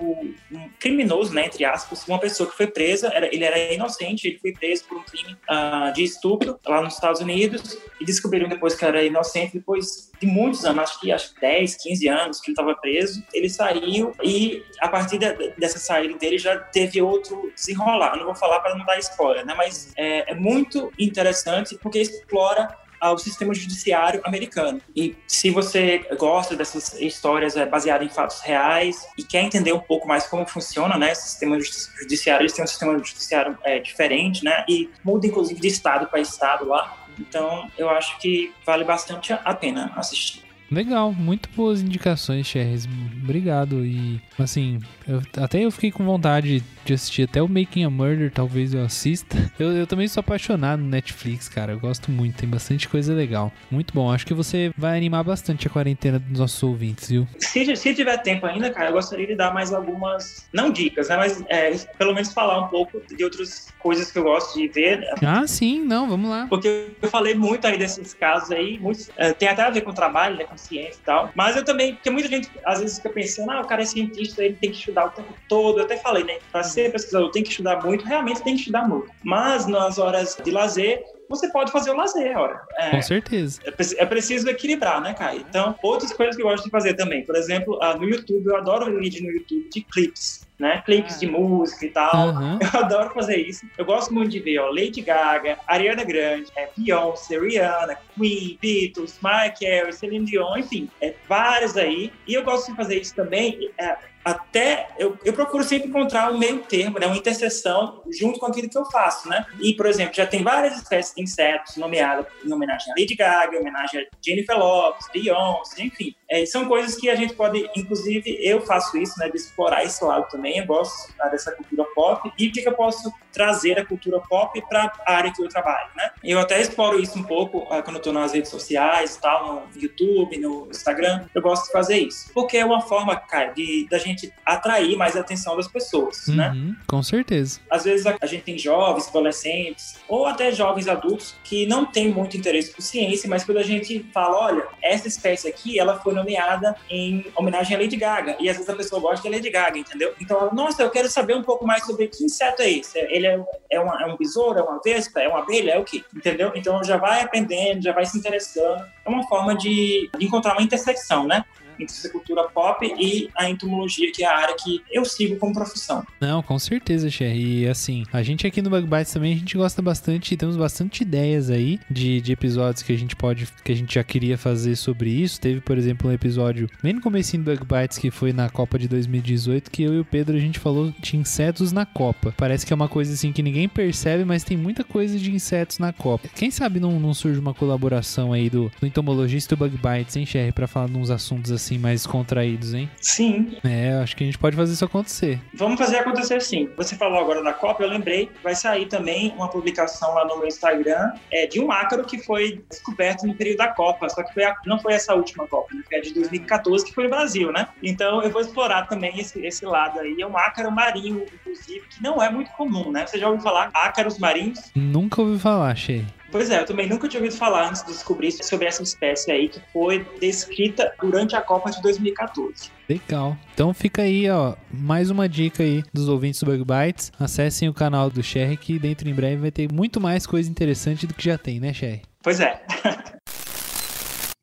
um criminoso, né, entre aspas, uma pessoa que foi presa, era, ele era inocente, ele foi preso por um crime ah, de estupro lá nos Estados Unidos, e descobriram depois que era inocente, depois de muitos anos, acho que, acho que 10, 15 anos que ele estava preso, ele saiu e a partir de- dessa saída dele já teve outro desenrolar. Eu não vou falar para não dar spoiler, né? Mas é, é muito interessante porque explora ah, o sistema judiciário americano. E se você gosta dessas histórias é, baseadas em fatos reais e quer entender um pouco mais como funciona, né, esse sistema judiciário, eles têm um sistema judiciário é, diferente, né, e muda inclusive de estado para estado lá. Então, eu acho que vale bastante a pena assistir. Legal, muito boas indicações, Cherries. Obrigado. E assim, eu- até eu fiquei com vontade de assistir até o Making a Murder, talvez eu assista. Eu, eu também sou apaixonado no Netflix, cara. Eu gosto muito, tem bastante coisa legal. Muito bom. Acho que você vai animar bastante a quarentena dos nossos ouvintes, viu? Se, se tiver tempo ainda, cara, eu gostaria de dar mais algumas, não dicas, né, mas é, pelo menos falar um pouco de outras coisas que eu gosto de ver, Ah, sim, não, vamos lá. porque eu falei muito aí desses casos aí, muitos, é, tem até a ver com o trabalho, né, com ciência e tal, mas eu também, porque muita gente às vezes fica pensando, ah, o cara é cientista, ele tem que estudar o tempo todo, eu até falei, né, para ser pesquisador tem que estudar muito, realmente tem que estudar muito, mas nas horas de lazer, você pode fazer o lazer, ora. É, Com certeza. é, é preciso equilibrar, né, Caio? Então, outras coisas que eu gosto de fazer também. Por exemplo, ah, no YouTube, eu adoro vídeo no YouTube de clipes, né? Clipes de música e tal. Aham. Eu adoro fazer isso. Eu gosto muito de ver, ó, Lady Gaga, Ariana Grande, é, Beyoncé, Rihanna, Queen, Beatles, Mariah Carey, Celine Dion, enfim, é, vários aí. E eu gosto de fazer isso também, é, até eu, eu procuro sempre encontrar um meio termo, né, uma interseção junto com aquilo que eu faço, né? E, por exemplo, já tem várias espécies de insetos nomeadas em homenagem a Lady Gaga, em homenagem a Jennifer Lopez, Beyoncé, enfim. É, são coisas que a gente pode, inclusive, eu faço isso, né, de explorar esse lado também. Eu gosto ah, dessa cultura pop e o que, eu posso trazer a cultura pop para a área que eu trabalho, né? Eu até exploro isso um pouco uh, quando eu estou nas redes sociais, tal, no YouTube, no Instagram. Eu gosto de fazer isso, porque é uma forma, cara, de da gente atrair mais a atenção das pessoas, né? Uhum, com certeza. Às vezes a, a gente tem jovens, adolescentes ou até jovens adultos que não têm muito interesse por ciência, mas quando a gente fala, olha, essa espécie aqui, ela foi nomeada em homenagem a Lady Gaga, e às vezes a pessoa gosta de Lady Gaga, entendeu? Então, ela, nossa, eu quero saber um pouco mais sobre que inseto é esse. Ele é, é, uma, é um besouro, é uma vespa, é uma abelha, é o quê? Entendeu? Então, já vai aprendendo, já vai se interessando. É uma forma de, de encontrar uma intersecção, né? Entre essa cultura pop e a entomologia, que é a área que eu sigo como profissão. Não, com certeza, Cher. E assim, a gente aqui no Bug Bites também, a gente gosta bastante, temos bastante ideias aí de, de episódios que a gente pode, que a gente já queria fazer sobre isso. Teve, por exemplo, um episódio bem no começo do Bug Bites, que foi na Copa de 2018, que eu e o Pedro a gente falou de insetos na Copa. Parece que é uma coisa assim que ninguém percebe, mas tem muita coisa de insetos na Copa. Quem sabe não, não surge uma colaboração aí do, do entomologista e do Bug Bites, hein, Cher, pra falar de uns assuntos assim assim mais contraídos, hein? Sim. É, acho que a gente pode fazer isso acontecer. Vamos fazer acontecer sim. Você falou agora da Copa, eu lembrei, vai sair também uma publicação lá no meu Instagram é, de um ácaro que foi descoberto no período da Copa, só que foi a, não foi essa última Copa, né? foi a de 2014, que foi no Brasil, né? Então eu vou explorar também esse, esse lado aí. É um ácaro marinho, inclusive, que não é muito comum, né? Você já ouviu falar ácaros marinhos? Nunca ouvi falar, achei. Pois é, eu também nunca tinha ouvido falar antes de descobrir sobre essa espécie aí que foi descrita durante a Copa de 2014. Legal. Então fica aí, ó, mais uma dica aí dos ouvintes do Bug Bites. Acessem o canal do Sherry que dentro em breve vai ter muito mais coisa interessante do que já tem, né, Sherry? Pois é.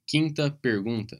Quinta pergunta.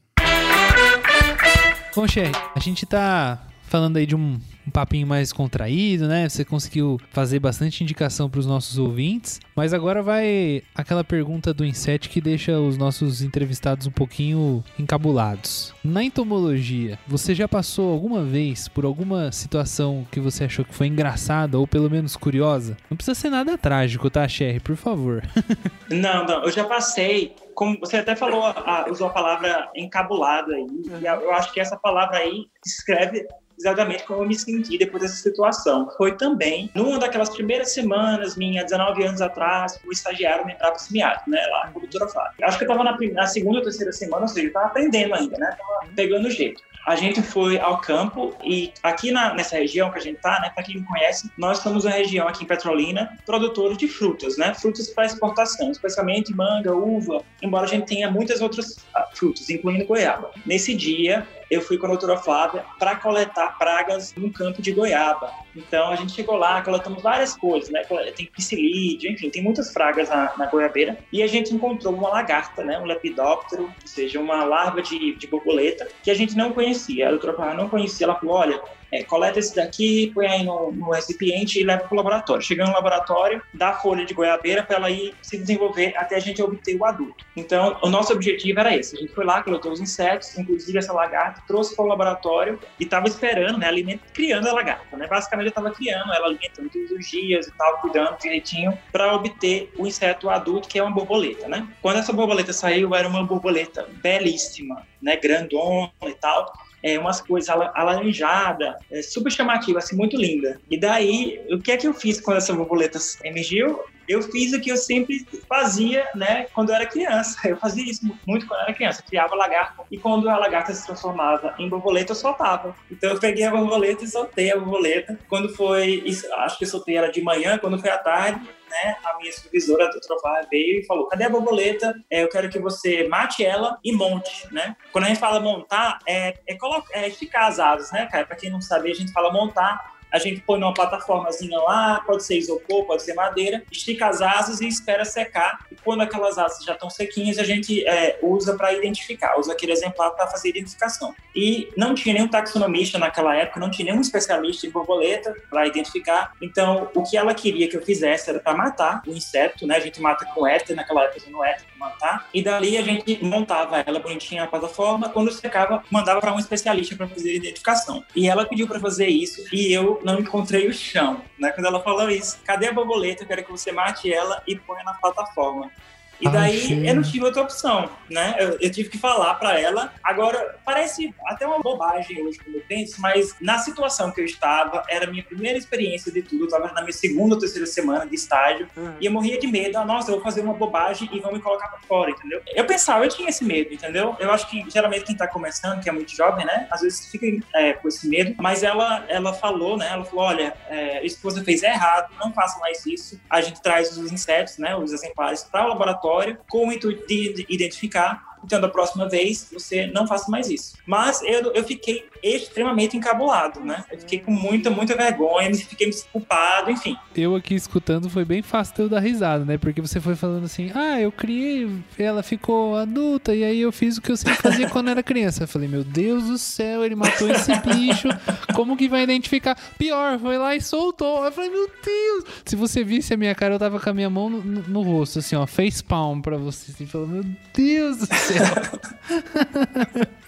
Bom, Sherry, a gente tá falando aí de um, um papinho mais contraído, né? Você conseguiu fazer bastante indicação para os nossos ouvintes, mas agora vai aquela pergunta do Inset que deixa os nossos entrevistados um pouquinho encabulados. Na entomologia, você já passou alguma vez por alguma situação que você achou que foi engraçada ou pelo menos curiosa? Não precisa ser nada trágico, tá, Sherry? Por favor. não, não, eu já passei como você até falou, a, usou a palavra encabulado aí, e eu acho que essa palavra aí descreve exatamente como eu me senti depois dessa situação. Foi também, numa daquelas primeiras semanas, minha 19 anos atrás, o estagiário me para semiárido, né, lá com doutora Flávia. Acho que eu estava na, na, segunda ou terceira semana, ou seja, eu estava aprendendo ainda, né, tava pegando o jeito a gente foi ao campo e aqui na, nessa região que a gente tá, né, para quem não conhece, nós somos uma região aqui em Petrolina produtora de frutas, né, frutas para exportação, especialmente manga, uva, embora a gente tenha muitas outras ah, frutas, incluindo goiaba. Nesse dia, eu fui com a doutora Flávia para coletar pragas no campo de goiaba. Então a gente chegou lá, coletamos várias coisas, né? Tem psilídeo, enfim, tem muitas pragas na, na, goiabeira. E a gente encontrou uma lagarta, né? Um lepidóptero, ou seja, uma larva de, de borboleta que a gente não conhecia. A doutora Flávia não conhecia. Ela falou: olha, é, coleta esse daqui, põe aí no, no recipiente e leva para o laboratório. Chegando no laboratório, dá a folha de goiabeira para ela ir se desenvolver até a gente obter o adulto. Então, o nosso objetivo era esse. A gente foi lá, coletou os insetos, inclusive essa lagarta, trouxe para o laboratório e estava esperando, né, alimento, criando a lagarta. Né? Basicamente, estava criando ela, alimentando todos os dias e tal, cuidando direitinho para obter o inseto adulto, que é uma borboleta. Né? Quando essa borboleta saiu, era uma borboleta belíssima, né, grandona e tal é, umas coisas alaranjada, é, super chamativa, assim, muito linda. E daí, o que é que eu fiz quando essa borboleta emergiu? Eu fiz o que eu sempre fazia, né, quando eu era criança. Eu fazia isso muito quando eu era criança. Eu criava lagarta e quando a lagarta se transformava em borboleta, eu soltava. Então eu peguei a borboleta e soltei a borboleta. Quando foi, acho que eu soltei ela de manhã, quando foi à tarde, né, a minha supervisora, a doutora veio e falou: cadê a borboleta? É, eu quero que você mate ela e monte, né? Quando a gente fala montar, é, é, colocar, é esticar as asas, né, cara? Pra quem não sabe, a gente fala montar A gente põe numa plataformazinha lá, pode ser isopor, pode ser madeira, estica as asas e espera secar. E quando aquelas asas já estão sequinhas, a gente é, usa para identificar, usa aquele exemplar para fazer identificação. E não tinha nenhum taxonomista naquela época, não tinha nenhum especialista em borboleta para identificar. Então, o que ela queria que eu fizesse era para matar o inseto, né? A gente mata com éter, naquela época usando éter para matar. E dali a gente montava ela bonitinha na plataforma, quando secava, mandava para um especialista para fazer a identificação. E ela pediu para fazer isso e eu não encontrei o chão, né? Quando ela falou isso, cadê a borboleta? Eu quero que você mate ela e ponha na plataforma. E daí eu não tive outra opção, né? Eu, eu tive que falar para ela. Agora, parece até uma bobagem hoje quando eu penso, mas na situação que eu estava, era a minha primeira experiência de tudo. Eu estava na minha segunda ou terceira semana de estágio uhum. e eu morria de medo. Ah, nossa, eu vou fazer uma bobagem e vão me colocar para fora, entendeu? Eu pensava, eu tinha esse medo, entendeu? Eu acho que geralmente quem tá começando, que é muito jovem, né? Às vezes fica é, com esse medo. Mas ela, ela falou, né? Ela falou: olha, é, isso que você fez é errado, não faça mais isso. A gente traz os insetos, né? Os exemplares para o laboratório com o intuito de identificar então da próxima vez você não faça mais isso. Mas eu, eu fiquei extremamente encabulado, né? Eu fiquei com muita, muita vergonha, fiquei culpado, enfim. Eu aqui escutando foi bem fácil eu dar risada, né? Porque você foi falando assim, ah, eu criei, ela ficou adulta, e aí eu fiz o que eu sempre fazia quando era criança. Eu falei, meu Deus do céu, ele matou esse bicho, como que vai identificar? Pior, foi lá e soltou. Eu falei, meu Deus! Se você visse a minha cara, eu tava com a minha mão no, no, no rosto, assim, ó, face palm pra você. Assim, falou, meu Deus do céu.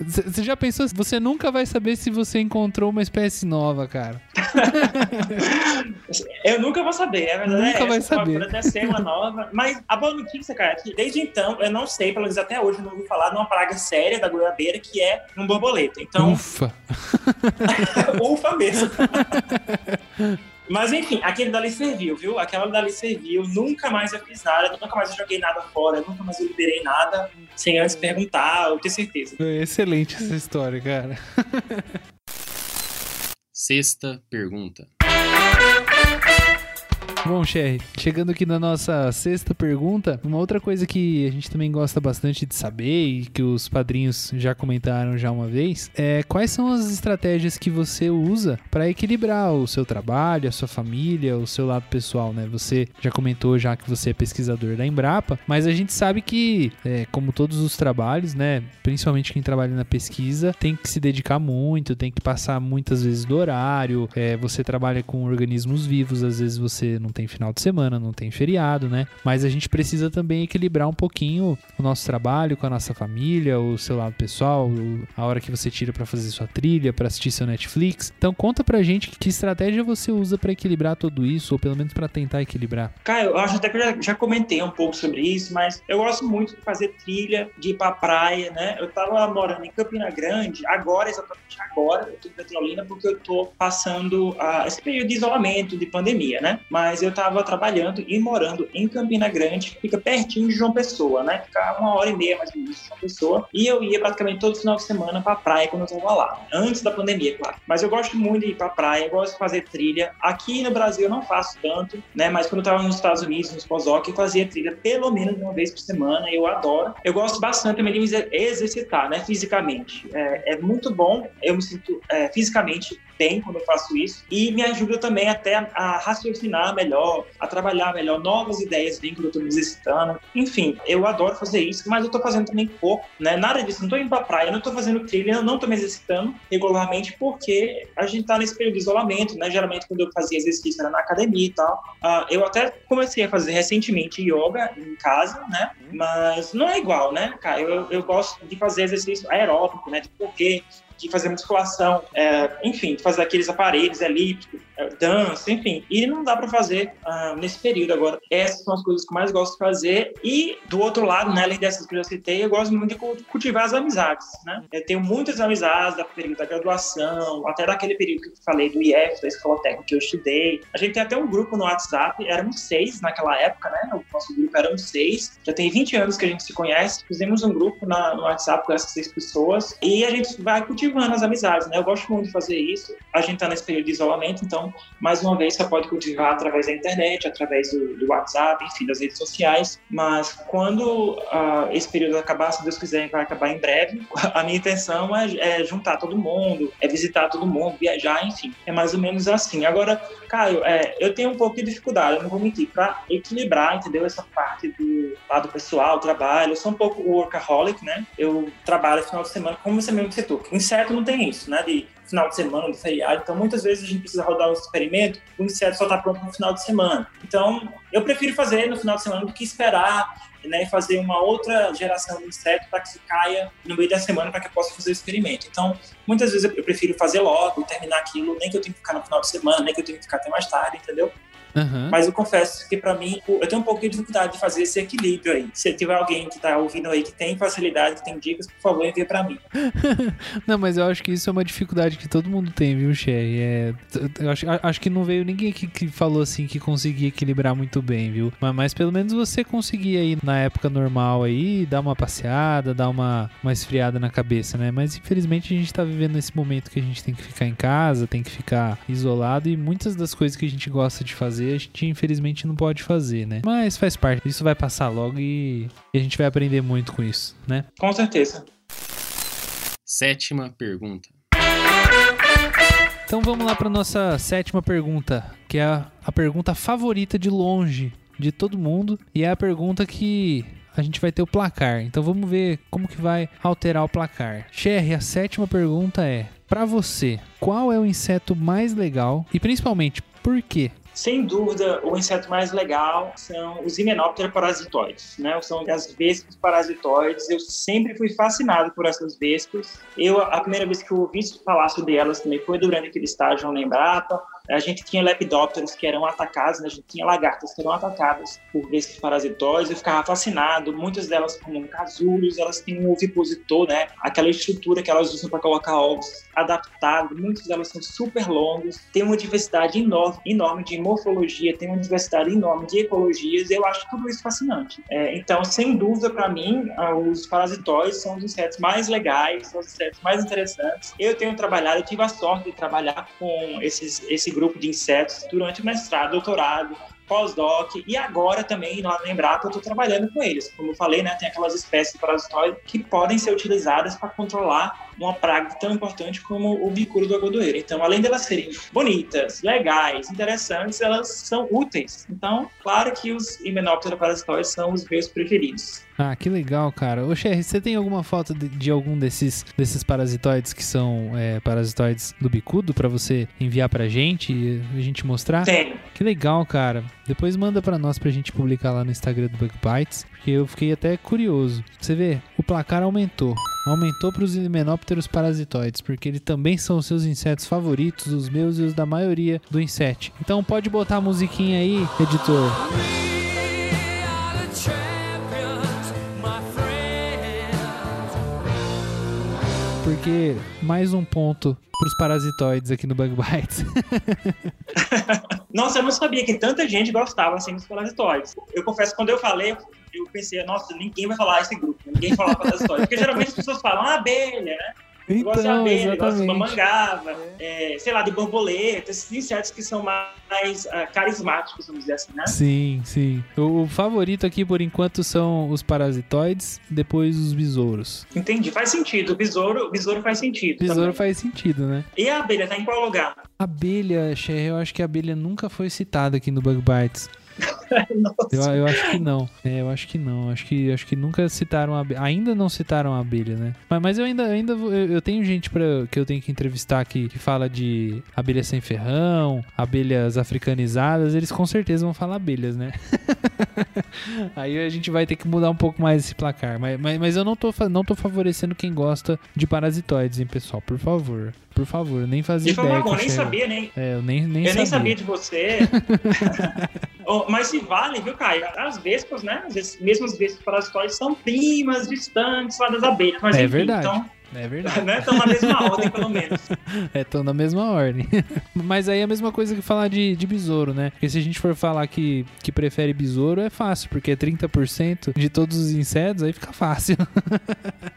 Você já pensou? Você nunca vai saber se você encontrou uma espécie nova, cara. eu nunca vou saber, é verdade. Nunca é, vai saber. Pode até ser uma nova. Mas a boa notícia, cara, é que desde então, eu não sei, pelo menos até hoje, eu não ouvi falar de uma praga séria da goiabeira que é um borboleta. Então. Ufa! Ufa mesmo. Mas enfim, aquele dali serviu, viu? Aquela dali serviu. Nunca mais eu fiz nada, nunca mais eu joguei nada fora, nunca mais eu liberei nada sem antes perguntar, eu ter certeza. Excelente essa história, cara. Sexta pergunta. Bom, Sherry, chegando aqui na nossa sexta pergunta, uma outra coisa que a gente também gosta bastante de saber e que os padrinhos já comentaram já uma vez é quais são as estratégias que você usa para equilibrar o seu trabalho, a sua família, o seu lado pessoal, né? Você já comentou já que você é pesquisador da Embrapa, mas a gente sabe que, é, como todos os trabalhos, né, principalmente quem trabalha na pesquisa, tem que se dedicar muito, tem que passar muitas vezes do horário. É, você trabalha com organismos vivos, às vezes você não tem final de semana, não tem feriado, né? Mas a gente precisa também equilibrar um pouquinho o nosso trabalho com a nossa família, o seu lado pessoal, a hora que você tira para fazer sua trilha, para assistir seu Netflix. Então conta pra gente que estratégia você usa para equilibrar tudo isso, ou pelo menos para tentar equilibrar. Cara, eu acho até que eu já, já, comentei um pouco sobre isso, mas eu gosto muito de fazer trilha, de ir pra praia, né? Eu tava morando em Campina Grande, agora, exatamente agora, eu tô em Petrolina porque eu tô passando uh, esse período de isolamento, de pandemia, né? Mas eu estava trabalhando e morando em Campina Grande, fica pertinho de João Pessoa, né? Fica uma hora e meia mais ou menos de João Pessoa. E eu ia praticamente todo final de semana para a praia quando eu estava lá. Antes da pandemia, claro. Mas eu gosto muito de ir para a praia, gosto de fazer trilha. Aqui no Brasil eu não faço tanto, né? Mas quando eu estava nos Estados Unidos, nos POSOC, eu fazia trilha pelo menos uma vez por semana. Eu adoro. Eu gosto bastante também de me exercitar, né? Fisicamente. É, é muito bom. Eu me sinto é, fisicamente bem quando eu faço isso. E me ajuda também até a, a raciocinar melhor, a trabalhar melhor, novas ideias vêm quando eu estou me exercitando. Enfim, eu adoro fazer isso, mas eu estou fazendo também pouco, né? Nada disso, não estou indo pra praia, não estou fazendo trilha, não estou me exercitando regularmente porque a gente está nesse período de isolamento, né? Geralmente quando eu fazia exercício era na academia e tal. Uh, eu até comecei a fazer recentemente yoga em casa, né? Mas não é igual, né, cara? Eu, eu gosto de fazer exercício aeróbico, né? De correr, de fazer musculação, é, enfim, de fazer aqueles aparelhos elípticos, dança, enfim. E não dá para fazer uh, nesse período agora. Essas são as coisas que eu mais gosto de fazer. E do outro lado, né, além dessas que eu já citei, eu gosto muito de cultivar as amizades, né? Eu tenho muitas amizades da período da graduação, até daquele período que eu falei do IF, da escola técnica que eu estudei. A gente tem até um grupo no WhatsApp, éramos seis naquela época, né? O nosso grupo era uns seis. Já tem 20 anos que a gente se conhece. Fizemos um grupo na, no WhatsApp com essas seis pessoas e a gente vai cultivando as amizades, né? Eu gosto muito de fazer isso. A gente tá nesse período de isolamento, então Então, mais uma vez, você pode cultivar através da internet, através do, do WhatsApp, enfim, das redes sociais. Mas quando uh, esse período acabar, se Deus quiser, vai acabar em breve, a minha intenção é, é juntar todo mundo, é visitar todo mundo, viajar, enfim. É mais ou menos assim. Agora, Caio, é, eu tenho um pouco de dificuldade, eu não vou mentir, para equilibrar, entendeu? Essa parte do lado pessoal, trabalho. Eu sou um pouco workaholic, né? Eu trabalho final de semana, como você mesmo citou. Inseto não tem isso, né? De final de semana, de feriado. Então, muitas vezes a gente precisa rodar um experimento, o inseto só está pronto no final de semana. Então, eu prefiro fazer no final de semana do que esperar né, fazer uma outra geração de inseto para que caia no meio da semana para que eu possa fazer o experimento. Então, muitas vezes eu prefiro fazer logo e terminar aquilo, nem que eu tenha que ficar no final de semana, nem que eu tenha que ficar até mais tarde, entendeu? Uhum. Mas eu confesso que para mim eu tenho um pouco de dificuldade de fazer esse equilíbrio aí. Se tiver alguém que tá ouvindo aí que tem facilidade, que tem dicas, por favor, envie para mim. não, mas eu acho que isso é uma dificuldade que todo mundo tem, viu, Sherry? É, eu acho, acho que não veio ninguém que, que falou assim que conseguia equilibrar muito bem, viu? Mas, mas pelo menos você conseguia aí na época normal aí, dar uma passeada, dar uma, uma esfriada na cabeça, né? Mas infelizmente a gente tá vivendo nesse momento que a gente tem que ficar em casa, tem que ficar isolado e muitas das coisas que a gente gosta de fazer fazer, a gente infelizmente não pode fazer, né? Mas faz parte, isso vai passar logo e, a gente vai aprender muito com isso, né? Com certeza. Sétima pergunta. Então vamos lá para nossa sétima pergunta, que é a, a pergunta favorita de longe de todo mundo e é a pergunta que a gente vai ter o placar. Então vamos ver como que vai alterar o placar. Cherry, a sétima pergunta é: para você, qual é o inseto mais legal e principalmente por quê? Sem dúvida, o inseto mais legal são os Hymenoptera parasitoides, né? São as vespas parasitoides. Eu sempre fui fascinado por essas vespas. Eu, a primeira vez que eu ouvi falar sobre elas também foi durante aquele estágio na Embrapa. A gente tinha lepidópteros que eram atacados, né? a gente tinha lagartas que eram atacadas por vespas parasitoides. Eu ficava fascinado. Muitas delas, como casulos, elas têm um ovipositor, né? Aquela estrutura que elas usam para colocar ovos adaptado. Muitas delas são super longos. Tem uma diversidade enorme, enorme de morfologia, tem uma diversidade enorme de ecologias. Eu acho tudo isso fascinante. É, então, sem dúvida, para mim, os parasitóides são os insetos mais legais, são os insetos mais interessantes. Eu tenho trabalhado, eu tive a sorte de trabalhar com esses, esse grupo de insetos durante o mestrado, doutorado, pós-doc e agora também lá na Embrapa eu estou trabalhando com eles. Como eu falei, né, tem aquelas espécies parasitóides que podem ser utilizadas para controlar uma praga tão importante como o bicuro do agodoeiro. Então, além de elas serem bonitas, legais, interessantes, elas são úteis. Então, claro que os Hymenoptera parasitóides são os meus preferidos. Ah, que legal, cara. Ô, Sherry, você tem alguma foto de, de, algum desses, desses parasitoides que são é, parasitoides do bicudo para você enviar pra gente e a gente mostrar? Tenho. Que legal, cara. Depois manda para nós pra gente publicar lá no Instagram do Bug Bites, porque eu fiquei até curioso. Você vê, o placar aumentou. Aumentou para os himenópteros parasitoides, porque eles também são os seus insetos favoritos, os meus e os da maioria do inset. Então pode botar a musiquinha aí, editor. Porque mais um ponto para os parasitoides aqui no Bug Bites. nossa, eu não sabia que tanta gente gostava assim dos parasitoides. Eu confesso, quando eu falei, eu pensei, nossa, ninguém vai falar esse grupo, ninguém fala parasitoides. Porque geralmente as pessoas falam ah, abelha, né? Então, gosto de abelha, gosto de mamangava, é. É, sei lá, de borboleta, esses insetos que são mais uh, carismáticos, vamos dizer assim, né? Sim, sim. O, o, favorito aqui, por enquanto, são os parasitoides, depois os besouros. Entendi, faz sentido. O besouro, besouro faz sentido. Besouro também. faz sentido, né? E a abelha, tá em qual lugar? Abelha, Cher, eu acho que a abelha nunca foi citada aqui no Bug Bites. eu, eu, acho que não. É, eu acho que não. Acho que, acho que nunca citaram a abelha. Ainda não citaram a abelha, né? Mas, mas eu ainda, ainda eu, eu tenho gente pra, que eu tenho que entrevistar aqui que fala de abelha sem ferrão, abelhas africanizadas. Eles com certeza vão falar abelhas, né? Aí a gente vai ter que mudar um pouco mais esse placar. Mas, mas, mas eu não tô, não tô favorecendo quem gosta de parasitoides, hein, pessoal? Por favor. Por favor, nem fazia de ideia. Nem sabia, nem. É, eu nem, nem eu sabia. nem sabia de você. oh, mas se vale, viu, Caio? As vespas, né? As mesmas vespas parasitóides são primas distantes lá das abelhas. Mas, é enfim, verdade. Então, é verdade. né? Estão na mesma ordem, pelo menos. É, estão na mesma ordem. Mas aí é a mesma coisa que falar de, de besouro, né? Porque se a gente for falar que, que prefere besouro, é fácil, porque é 30% de todos os insetos, aí fica fácil.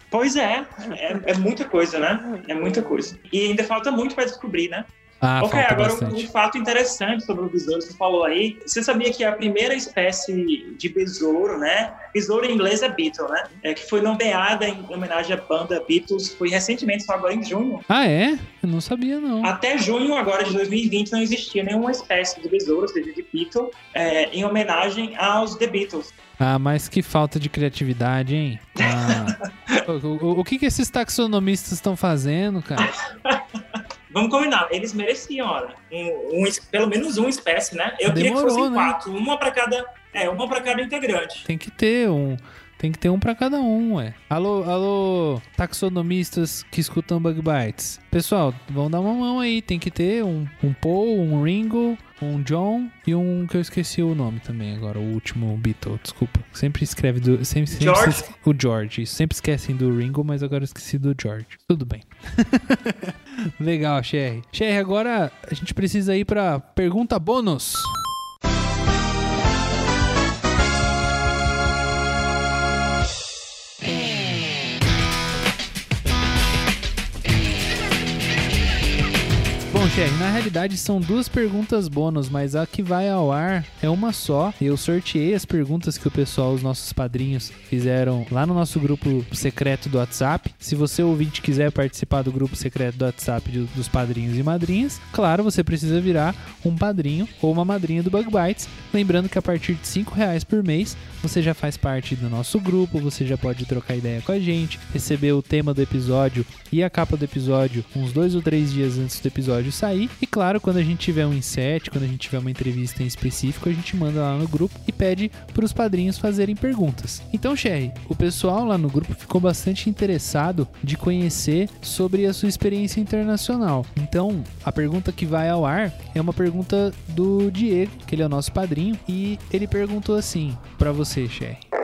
Pois é, é, é muita coisa, né? É muita coisa. E ainda falta muito para descobrir, né? Ah, ok, agora bastante. um fato interessante sobre o besouro, você falou aí. Você sabia que a primeira espécie de besouro, né? Besouro em inglês é beetle, né? É, que foi nomeada em homenagem à banda Beatles, foi recentemente, só agora em junho. Ah, é? Eu não sabia, não. Até junho agora de 2020 não existia nenhuma espécie de besouro, ou seja, de beetle, é, em homenagem aos The Beatles. Ah, mas que falta de criatividade, hein? Ah, o, o- o que, que esses taxonomistas estão fazendo, cara? Vamos combinar, eles mereciam, olha, um, um- pelo menos uma espécie, né? Eu queria que Demorou, fossem né? quatro, uma para cada, é, uma para cada integrante. Tem que ter um. Tem que ter um pra cada um, ué. Alô, alô, taxonomistas que escutam Bug Bites. Pessoal, vão dar uma mão aí. Tem que ter um, um Paul, um Ringo, um John e um que eu esqueci o nome também agora, o último Beatle, desculpa. Sempre escreve do. Sempre, sempre George? se o George. Sempre esquecem do Ringo, mas agora eu esqueci do George. Tudo bem. Legal, Sherry. Sherry, agora a gente precisa ir pra pergunta bônus. Na realidade são duas perguntas bônus, mas a que vai ao ar é uma só. Eu sorteei as perguntas que o pessoal, os nossos padrinhos, fizeram lá no nosso grupo secreto do WhatsApp. Se você ouvinte quiser participar do grupo secreto do WhatsApp de- dos padrinhos e madrinhas, claro, você precisa virar um padrinho ou uma madrinha do Bug Bites. Lembrando que a partir de 5 reais por mês você já faz parte do nosso grupo, você já pode trocar ideia com a gente, receber o tema do episódio e a capa do episódio uns dois ou três dias antes do episódio sair. E claro, quando a gente tiver um inset, quando a gente tiver uma entrevista em específico, a gente manda lá no grupo e pede para os padrinhos fazerem perguntas. Então, Sherry, o pessoal lá no grupo ficou bastante interessado de conhecer sobre a sua experiência internacional. Então, a pergunta que vai ao ar é uma pergunta do Diego, que ele é o nosso padrinho, e ele perguntou assim para você, Sherry.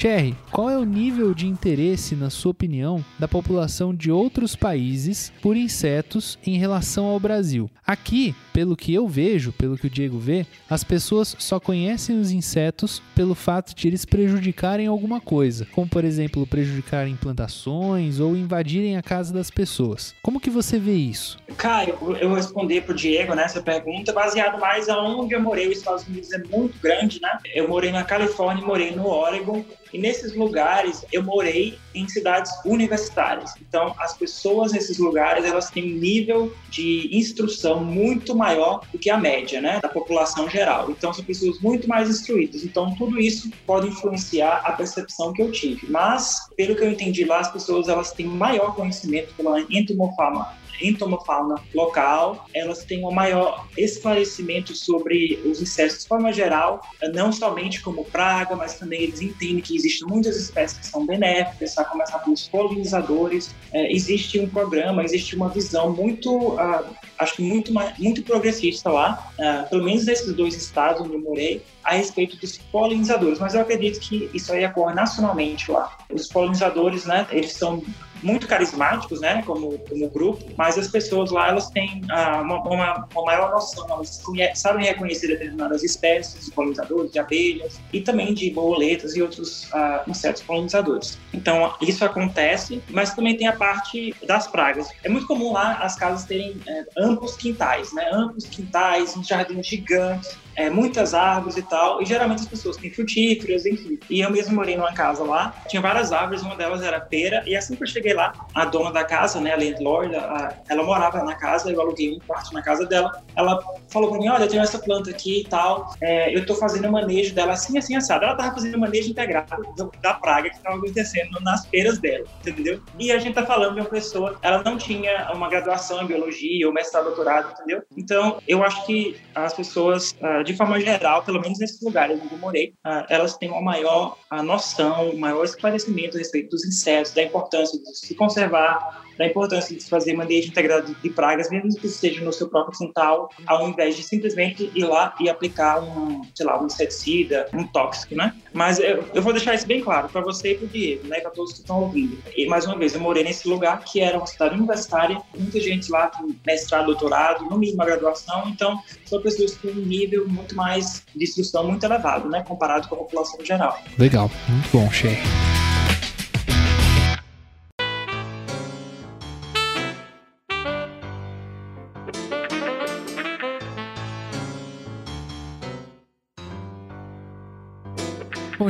Sherry, qual é o nível de interesse, na sua opinião, da população de outros países por insetos em relação ao Brasil? Aqui, pelo que eu vejo, pelo que o Diego vê, as pessoas só conhecem os insetos pelo fato de eles prejudicarem alguma coisa, como por exemplo prejudicarem plantações ou invadirem a casa das pessoas. Como que você vê isso? Caio, eu responder pro Diego nessa pergunta baseado mais aonde eu morei. Os Estados Unidos é muito grande, né? Eu morei na Califórnia, morei no Oregon. E nesses lugares eu morei em cidades universitárias. Então, as pessoas nesses lugares elas têm um nível de instrução muito maior do que a média, né, da população geral. Então, são pessoas muito mais instruídas. Então, tudo isso pode influenciar a percepção que eu tive. Mas, pelo que eu entendi lá, as pessoas elas têm maior conhecimento pela entomofauna entomofauna local, elas têm um maior esclarecimento sobre os insetos de forma geral, não somente como praga, mas também eles entendem que existem muitas espécies que são benéficas, a começar pelos polinizadores. É, existe um programa, existe uma visão muito, ah, acho que muito, muito progressista lá, ah, pelo menos nesses dois estados onde eu morei, a respeito dos polinizadores. Mas eu acredito que isso aí ocorre nacionalmente lá. Os polinizadores, né, eles são muito carismáticos, né, como, como grupo, mas as pessoas lá, elas têm ah, uma, uma, uma maior noção, elas sabem reconhecer determinadas espécies de polinizadores, de abelhas, e também de borboletas e outros ah, insetos polinizadores. Então, isso acontece, mas também tem a parte das pragas. É muito comum lá as casas terem eh, amplos quintais, né, amplos quintais, um jardim gigante, é, muitas árvores e tal, e geralmente as pessoas têm frutíferas, enfim. E eu mesmo morei numa casa lá, tinha várias árvores, uma delas era pera, e assim que eu cheguei lá, a dona da casa, né, a landlord, a- ela morava na casa, eu aluguei um quarto na casa dela, ela falou pra mim, olha, eu tenho essa planta aqui e tal, é, eu tô fazendo o manejo dela assim, assim, assado. Ela tava fazendo o manejo integrado do- da praga que tava acontecendo nas peras dela, entendeu? E a gente tá falando de uma pessoa, ela não tinha uma graduação em biologia ou mestrado, doutorado, entendeu? Então, eu acho que as pessoas, ah, de forma geral, pelo menos nesses lugares onde eu morei, ah, elas têm uma maior noção, um maior esclarecimento a respeito dos insetos, da importância de se conservar, da importância de se fazer manejo integrado de pragas, mesmo que seja no seu próprio quintal, ao invés de simplesmente ir lá e aplicar um, sei lá, um inseticida, um tóxico, né? Mas eu, eu vou deixar isso bem claro para você e para o Diego, né? Para todos que estão ouvindo. E mais uma vez, eu morei nesse lugar que era uma cidade universitária, muita gente lá com mestrado, doutorado, no mínimo a graduação, então são pessoas com um nível muito mais de instrução muito elevado, né? Comparado com a população geral. Legal, muito bom, Sherry.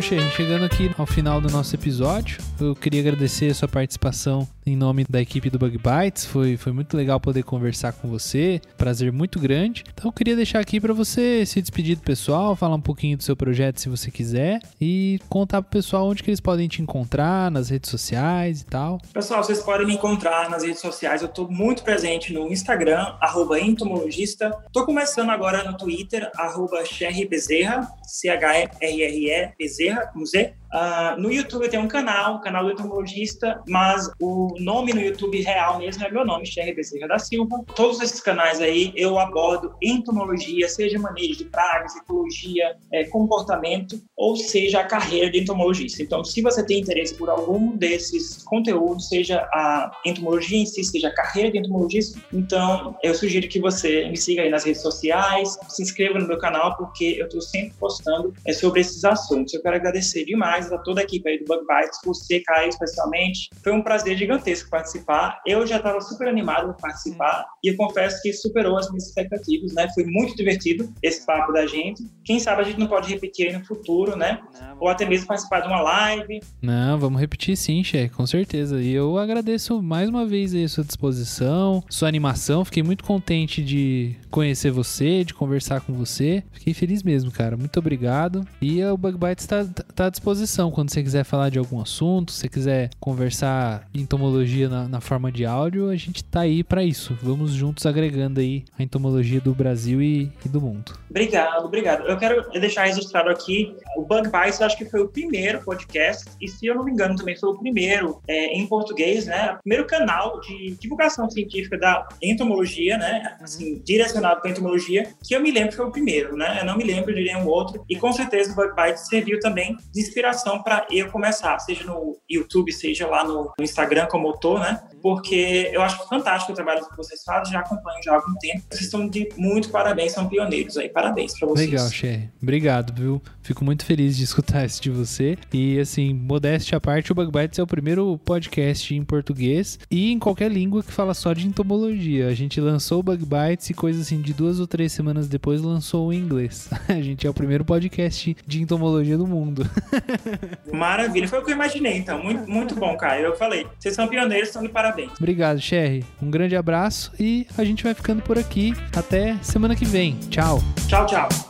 Bom, Che, chegando aqui ao final do nosso episódio, eu queria agradecer a sua participação em nome da equipe do Bug Bites. Foi, foi muito legal poder conversar com você, prazer muito grande. Então, eu queria deixar aqui para você se despedir do pessoal, falar um pouquinho do seu projeto se você quiser e contar pro pessoal onde que eles podem te encontrar nas redes sociais e tal. Pessoal, vocês podem me encontrar nas redes sociais. Eu estou muito presente no Instagram, entomologista. Estou começando agora no Twitter, arroba Bezerra, C-H-R-R-E, Bezerra, com Z. Uh, no YouTube tem um canal, o canal do entomologista, mas o nome no YouTube real mesmo é meu nome, Cherry Bezerra da Silva. Todos esses canais aí eu abordo entomologia, seja manejo de pragas, ecologia, é, comportamento, ou seja a carreira de entomologista. Então, se você tem interesse por algum desses conteúdos, seja a entomologia em si, seja a carreira de entomologista, então eu sugiro que você me siga aí nas redes sociais, se inscreva no meu canal, porque eu estou sempre postando é, sobre esses assuntos. Eu quero agradecer demais a toda a equipe aí do Bug Bites, você, Caio, especialmente. Foi um prazer gigantesco participar. Eu já estava super animado para participar e eu confesso que superou as minhas expectativas, né? Foi muito divertido esse papo da gente. Quem sabe a gente não pode repetir aí no futuro, né? Ou até mesmo participar de uma live. Não, vamos repetir sim, chefe, com certeza. E eu agradeço mais uma vez aí a sua disposição, sua animação. Fiquei muito contente de conhecer você, de conversar com você. Fiquei feliz mesmo, cara. Muito obrigado. E o Bug Bites está tá à disposição quando você quiser falar de algum assunto, se você quiser conversar entomologia na, na forma de áudio, a gente tá aí para isso. Vamos juntos agregando aí a entomologia do Brasil e, e, do mundo. Obrigado, obrigado. Eu quero deixar registrado aqui o Bug Bites, acho que foi o primeiro podcast, e se eu não me engano também foi o primeiro é, em português, né? O primeiro canal de divulgação científica da entomologia, né? Assim, direcionado para entomologia, que eu me lembro que foi o primeiro, né? Eu não me lembro de nenhum outro, e com certeza o Bug Bites serviu também de inspiração para eu começar, seja no YouTube, seja lá no, Instagram, como eu tô, né? Porque eu acho fantástico o trabalho que vocês fazem, já acompanho já há algum tempo. Vocês estão de muito parabéns, são pioneiros aí. Parabéns para vocês. Legal, Sherry. Obrigado, viu? Fico muito feliz de escutar isso de você. E assim, modéstia à parte, o Bug Bites é o primeiro podcast em português e em qualquer língua que fala só de entomologia. A gente lançou o Bug Bites e coisa assim, de duas ou três semanas depois lançou em inglês. A gente é o primeiro podcast de entomologia do mundo. Maravilha, foi o que eu imaginei, então. Muito, muito bom, cara. Eu falei, vocês são pioneiros, estão de parabéns. Obrigado, Sherry. Um grande abraço e a gente vai ficando por aqui. Até semana que vem. Tchau. Tchau, tchau.